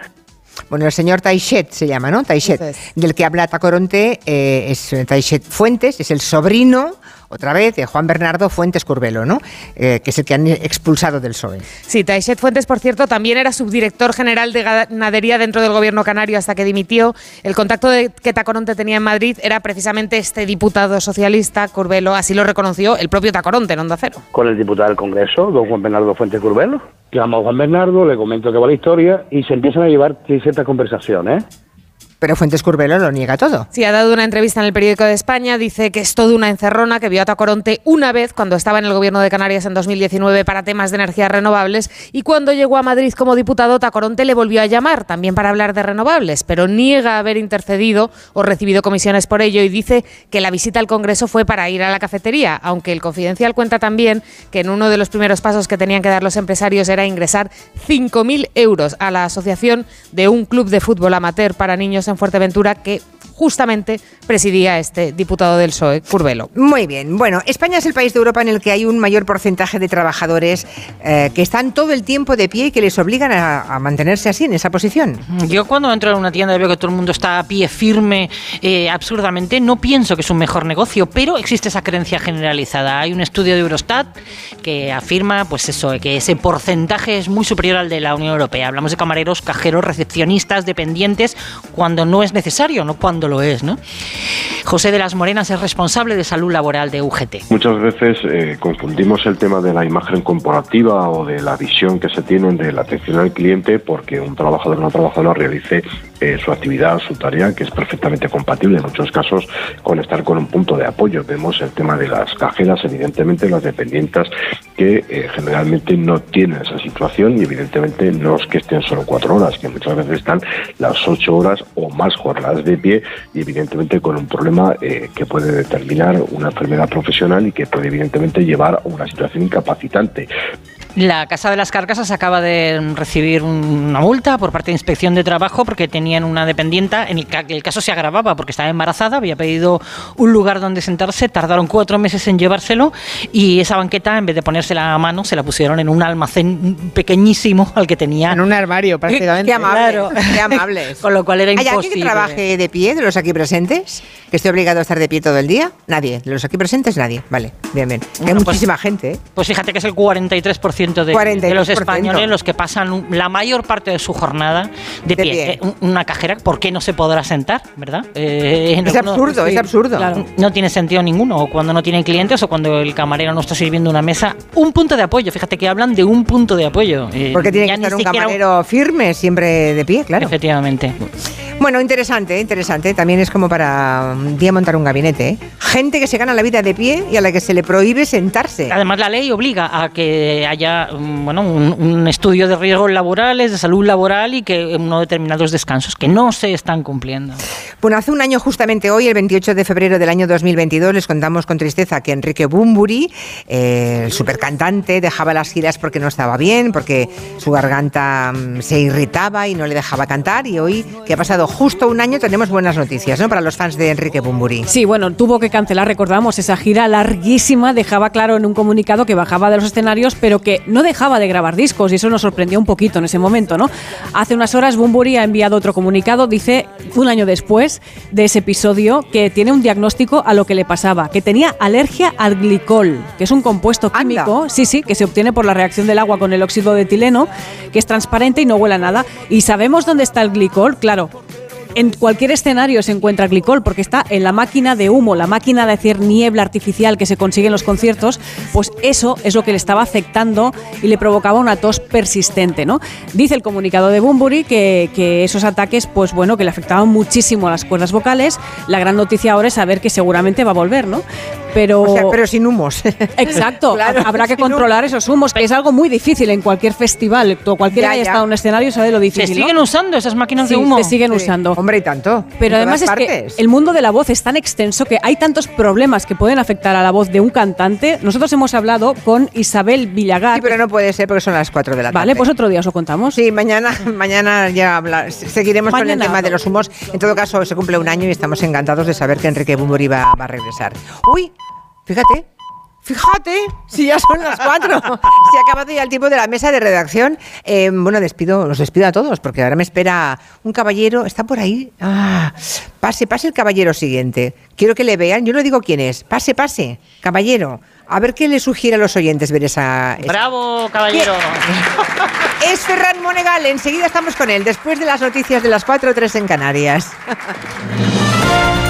Bueno, el señor Taichet se llama, ¿no? Taichet, del que habla Tacoronte, eh, es Taichet Fuentes, es el sobrino, otra vez, de Juan Bernardo Fuentes Curbelo, ¿no? Eh, que es el que han expulsado del PSOE. Sí, Taixet Fuentes, por cierto, también era subdirector general de ganadería dentro del gobierno canario hasta que dimitió. El contacto de, que Tacoronte tenía en Madrid era precisamente este diputado socialista, Curbelo, así lo reconoció el propio Tacoronte en Onda Cero. con el diputado del Congreso, don Juan Bernardo Fuentes Curbelo. Llamo a Juan Bernardo, le comento que va la historia y se empiezan a llevar ciertas conversaciones. Pero Fuentes Curbelo lo niega todo. Sí, ha dado una entrevista en el periódico de España, dice que es todo una encerrona, que vio a Tacoronte una vez cuando estaba en el gobierno de Canarias en 2019 para temas de energías renovables y cuando llegó a Madrid como diputado Tacoronte le volvió a llamar también para hablar de renovables, pero niega haber intercedido o recibido comisiones por ello y dice que la visita al Congreso fue para ir a la cafetería, aunque el Confidencial cuenta también que en uno de los primeros pasos que tenían que dar los empresarios era ingresar 5.000 euros a la asociación de un club de fútbol amateur para niños en Fuerteventura que justamente presidía este diputado del PSOE, Curbelo. Muy bien. Bueno, España es el país de Europa en el que hay un mayor porcentaje de trabajadores eh, que están todo el tiempo de pie y que les obligan a, a mantenerse así, en esa posición. Yo cuando entro en una tienda y veo que todo el mundo está a pie firme eh, absurdamente, no pienso que es un mejor negocio, pero existe esa creencia generalizada. Hay un estudio de Eurostat que afirma, pues eso, que ese porcentaje es muy superior al de la Unión Europea. Hablamos de camareros, cajeros, recepcionistas, dependientes, cuando no es necesario, no cuando lo es, ¿no? José de las Morenas es responsable de salud laboral de UGT. Muchas veces eh, confundimos el tema de la imagen corporativa o de la visión que se tiene de la atención al cliente porque un trabajador o una trabajadora realice eh, su actividad, su tarea, que es perfectamente compatible en muchos casos con estar con un punto de apoyo. Vemos el tema de las cajeras, evidentemente las dependientes que eh, generalmente no tienen esa situación y evidentemente no es que estén solo cuatro horas, que muchas veces están las ocho horas o más jornadas de pie y evidentemente con un problema eh, que puede determinar una enfermedad profesional y que puede evidentemente llevar a una situación incapacitante. La Casa de las Carcasas acaba de recibir una multa por parte de Inspección de Trabajo porque tenían una dependienta, en el, ca- el caso se agravaba porque estaba embarazada, había pedido un lugar donde sentarse, tardaron cuatro meses en llevárselo y esa banqueta, en vez de ponérsela a mano, se la pusieron en un almacén pequeñísimo al que tenía... En un armario, prácticamente. Qué amable, Claro. qué amables. Con lo cual era ¿Hay alguien imposible. que trabaje de pie de los aquí presentes? ¿Que esté obligado a estar de pie todo el día? Nadie. ¿De los aquí presentes? Nadie. Vale, bien, bien. Hay Bueno, pues- muchísima gente, ¿eh? Pues fíjate que es el 43% de, 43%. de los españoles los que pasan la mayor parte de su jornada de, pie. pie. Eh, un- Una cajera, ¿por qué no se podrá sentar? ¿Verdad? Eh, Es algunos- absurdo, es absurdo. Claro, no tiene sentido ninguno. O cuando no tienen clientes o cuando el camarero no está sirviendo una mesa. Un punto de apoyo. Fíjate que hablan de un punto de apoyo. Eh, Porque tiene que estar un camarero firme, siempre de pie, claro. Efectivamente. Bueno, interesante, interesante. También es como para un día montar un gabinete. ¿eh? Gente que se gana la vida de pie y a la que se le prohíbe sentarse. Además, la ley obliga a que haya mm, bueno, un, un estudio de riesgos laborales, de salud laboral y que unos determinados descansos que no se están cumpliendo. Bueno, hace un año justamente hoy, el 28 de febrero del año 2022, les contamos con tristeza que Enrique Bumburi, eh, el supercantante, dejaba las giras porque no estaba bien, porque su garganta mm, se irritaba y no le dejaba cantar. Y hoy, que ha pasado justo un año, tenemos buenas noticias, ¿no? Para los fans de Enrique Bumburi. Sí, bueno, tuvo que cancelar, recordamos, esa gira larguísima, dejaba claro en un comunicado que bajaba de los escenarios, pero que no dejaba de grabar discos, y eso nos sorprendió un poquito en ese momento, ¿no? Hace unas horas Bumburi ha enviado otro comunicado, dice, un año después de ese episodio, que tiene un diagnóstico a lo que le pasaba, que tenía alergia al glicol, que es un compuesto químico, sí, sí, que se obtiene por la reacción del agua con el óxido de etileno, que es transparente y no huele a nada. ¿Y sabemos dónde está el glicol? Claro, en cualquier escenario se encuentra glicol porque está en la máquina de humo, la máquina de hacer niebla artificial que se consigue en los conciertos, pues eso es lo que le estaba afectando y le provocaba una tos persistente, ¿no? Dice el comunicado de Bumburi que, que esos ataques, pues bueno, que le afectaban muchísimo a las cuerdas vocales. La gran noticia ahora es saber que seguramente va a volver, ¿no? Pero, O sea, pero sin humos. Exacto, Claro, habrá que humos. controlar esos humos, que es algo muy difícil en cualquier festival. Cualquiera Ya, que haya ya. estado en un escenario sabe lo Se difícil. ¿no? siguen usando esas máquinas Sí, de humo. se siguen usando. Hombre, y tanto. Pero En además es que el mundo de la voz es tan extenso que hay tantos problemas que pueden afectar a la voz de un cantante. Nosotros hemos hablado con Isabel Villagar. Sí, pero no puede ser porque son las 4 de la tarde. Vale, pues otro día os lo contamos. Sí, mañana, mañana ya habla- seguiremos con el tema de los humos. En todo caso, se cumple un año y estamos encantados de saber que Enrique Bumburi va, va a regresar. Uy, fíjate. Fíjate, si ya son las cuatro. Se ha acabado ya el tiempo de la mesa de redacción. Eh, bueno, despido, los despido a todos, porque ahora me espera un caballero. ¿Está por ahí? Ah, pase, pase el caballero siguiente. Quiero que le vean. Yo no digo quién es. Pase, pase, caballero. A ver qué le sugiere a los oyentes ver esa. esa- Bravo, caballero. es Ferran Monegal. Enseguida estamos con él, después de las noticias de las 4 o 3 en Canarias.